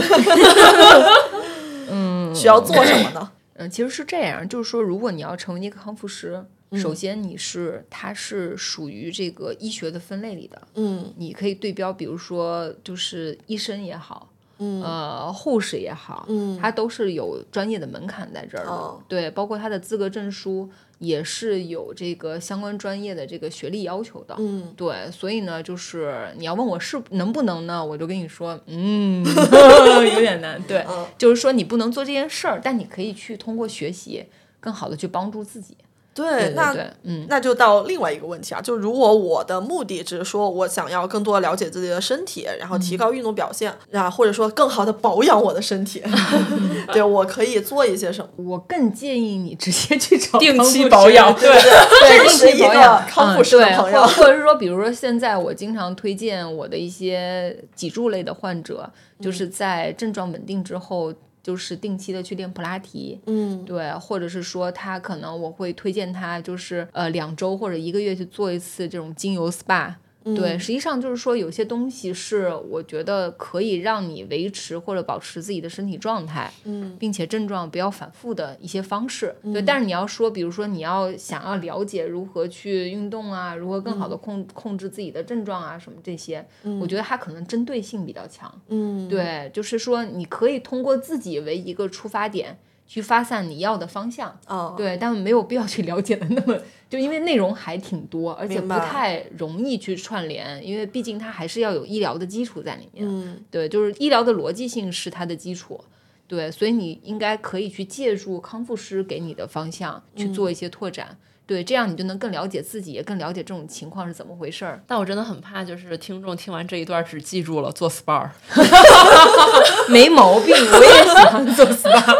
(laughs) 嗯，需要做什么呢？嗯，其实是这样，就是说，如果你要成为一个康复师。首先，你是它是属于这个医学的分类里的，嗯，你可以对标，比如说就是医生也好，嗯，呃，护士也好，嗯，它都是有专业的门槛在这儿的，对，包括它的资格证书也是有这个相关专业的这个学历要求的，嗯，对，所以呢，就是你要问我是能不能呢，我就跟你说，嗯，(laughs) 有点难，对，就是说你不能做这件事儿，但你可以去通过学习更好的去帮助自己。对，那嗯，那就到另外一个问题啊，就如果我的目的只是说我想要更多了解自己的身体，然后提高运动表现，啊，或者说更好的保养我的身体，(laughs) 对我可以做一些什么？我更建议你直接去找 (laughs) 定期保养，对对，定期保养康复师的朋友，或者是说，比如说现在我经常推荐我的一些脊柱类的患者，就是在症状稳定之后。就是定期的去练普拉提，嗯，对，或者是说他可能我会推荐他，就是呃两周或者一个月去做一次这种精油 SPA。对，实际上就是说，有些东西是我觉得可以让你维持或者保持自己的身体状态，嗯，并且症状不要反复的一些方式。对，但是你要说，比如说你要想要了解如何去运动啊，如何更好的控控制自己的症状啊，什么这些，我觉得它可能针对性比较强。嗯，对，就是说你可以通过自己为一个出发点。去发散你要的方向，哦，对，但没有必要去了解的那么，就因为内容还挺多，而且不太容易去串联，因为毕竟它还是要有医疗的基础在里面，嗯，对，就是医疗的逻辑性是它的基础，对，所以你应该可以去借助康复师给你的方向去做一些拓展。对，这样你就能更了解自己，也更了解这种情况是怎么回事儿。但我真的很怕，就是听众听完这一段只记住了做 SPA，(laughs) 没毛病，我也喜欢做 SPA。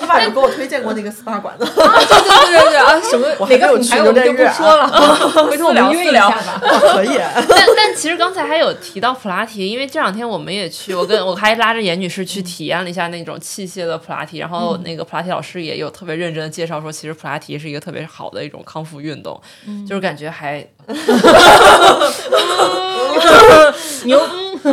你爸有给我推荐过那个 SPA 馆子？(laughs) 对对对对啊，什么哪个品牌我们就不说了，(laughs) 回头我们约一下吧。可以。但但其实刚才还有提到普拉提，因为这两天我们也去，我跟我还拉着严女士去体验了一下那种器械的普拉提，然后那个普拉提老师也有特别认真的介绍说，其实普拉提是一个特别好的。一种康复运动，就是感觉还 (laughs) 牛，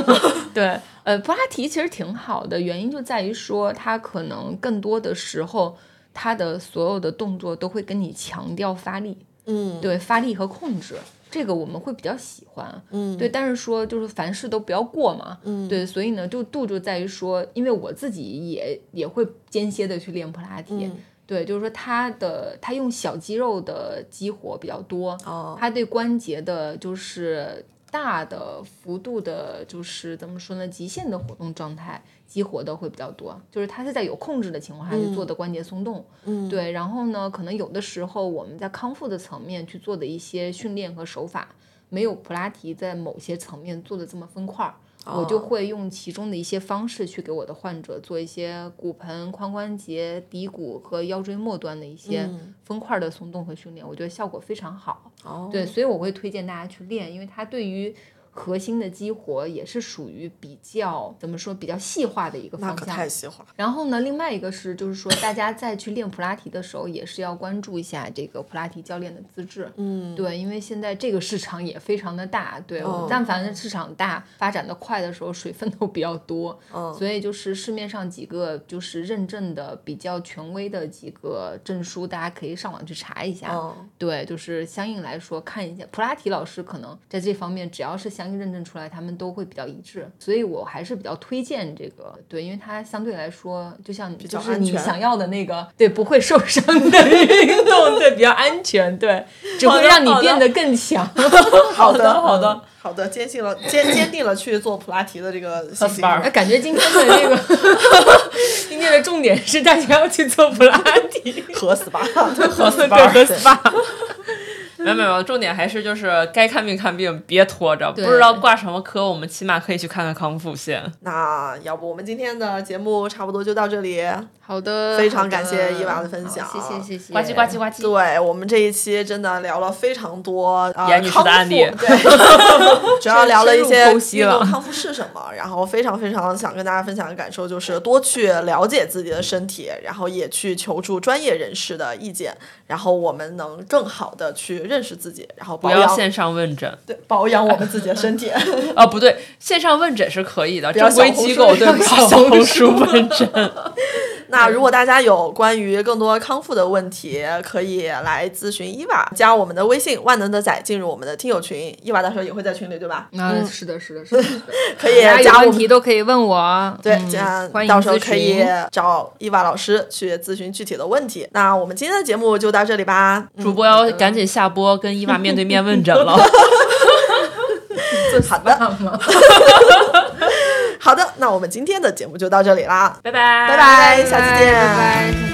(laughs) 对，呃，普拉提其实挺好的，原因就在于说，它可能更多的时候，它的所有的动作都会跟你强调发力，嗯，对，发力和控制，这个我们会比较喜欢，嗯，对。但是说就是凡事都不要过嘛，嗯，对。所以呢，就度就在于说，因为我自己也也会间歇的去练普拉提，对，就是说它的它用小肌肉的激活比较多，哦，它对关节的就是。大的幅度的，就是怎么说呢？极限的活动状态激活的会比较多，就是它是在有控制的情况下去做的关节松动。嗯，对。然后呢，可能有的时候我们在康复的层面去做的一些训练和手法，没有普拉提在某些层面做的这么分块儿。我就会用其中的一些方式去给我的患者做一些骨盆、髋关节、骶骨和腰椎末端的一些分块的松动和训练，我觉得效果非常好。哦，对，所以我会推荐大家去练，因为它对于核心的激活也是属于比较怎么说比较细化的一个方向。太细化。然后呢，另外一个是就是说，大家再去练普拉提的时候，也是要关注一下这个普拉提教练的资质。嗯，对，因为现在这个市场也非常的大，对，哦但凡市场大、发展的快的时候，水分都比较多。嗯，所以就是市面上几个就是认证的比较权威的几个证书，大家可以上网去查一下。嗯，对，就是相应来说看一下，普拉提老师可能在这方面，只要是相应认证出来，他们都会比较一致，所以我还是比较推荐这个，对，因为它相对来说，就像就是你想要的那个，对，不会受伤的运动，对，比较安全，对，只会让你变得更强。(laughs) 好的，好的嗯好的，坚信了坚坚定了去做普拉提的这个 (laughs) 信心。哎，感觉今天的这个今天的重点是大家要去做普拉提，(laughs) 和 SPA，和对，和 SPA。没有没有，重点还是就是该看病看病，别拖着。不知道挂什么科，我们起码可以去看看康复先。那要不我们今天的节目差不多就到这里。好的，非常感谢伊娃的分享谢谢谢谢，呱唧呱唧呱唧。对我们这一期真的聊了非常多呃严女士的案例对，(laughs) 主要聊了一些运动康复是什么，然后非常非常想跟大家分享的感受就是多去了解自己的身体，然后也去求助专业人士的意见，然后我们能更好的去认识自己，然后不要线上问诊对保养我们自己的身体。啊，(laughs) 不对，线上问诊是可以的，要正规机构对，要不要小小红红书书问诊。(laughs) 那如果大家有关于更多康复的问题，可以来咨询伊娃，加我们的微信“万能的仔”，进入我们的听友群。伊娃到时候也会在群里，对吧？嗯，是的，是的，是的，(laughs) 可以加问题都可以问我。对，嗯这样到时候可以找伊娃老师去咨询具体的问题。那我们今天的节目就到这里吧。主播要赶紧下播，跟伊娃面对面问诊了。(laughs) 好的，(laughs) 好的，那我们今天的节目就到这里啦，拜拜，拜拜，下次见。拜拜。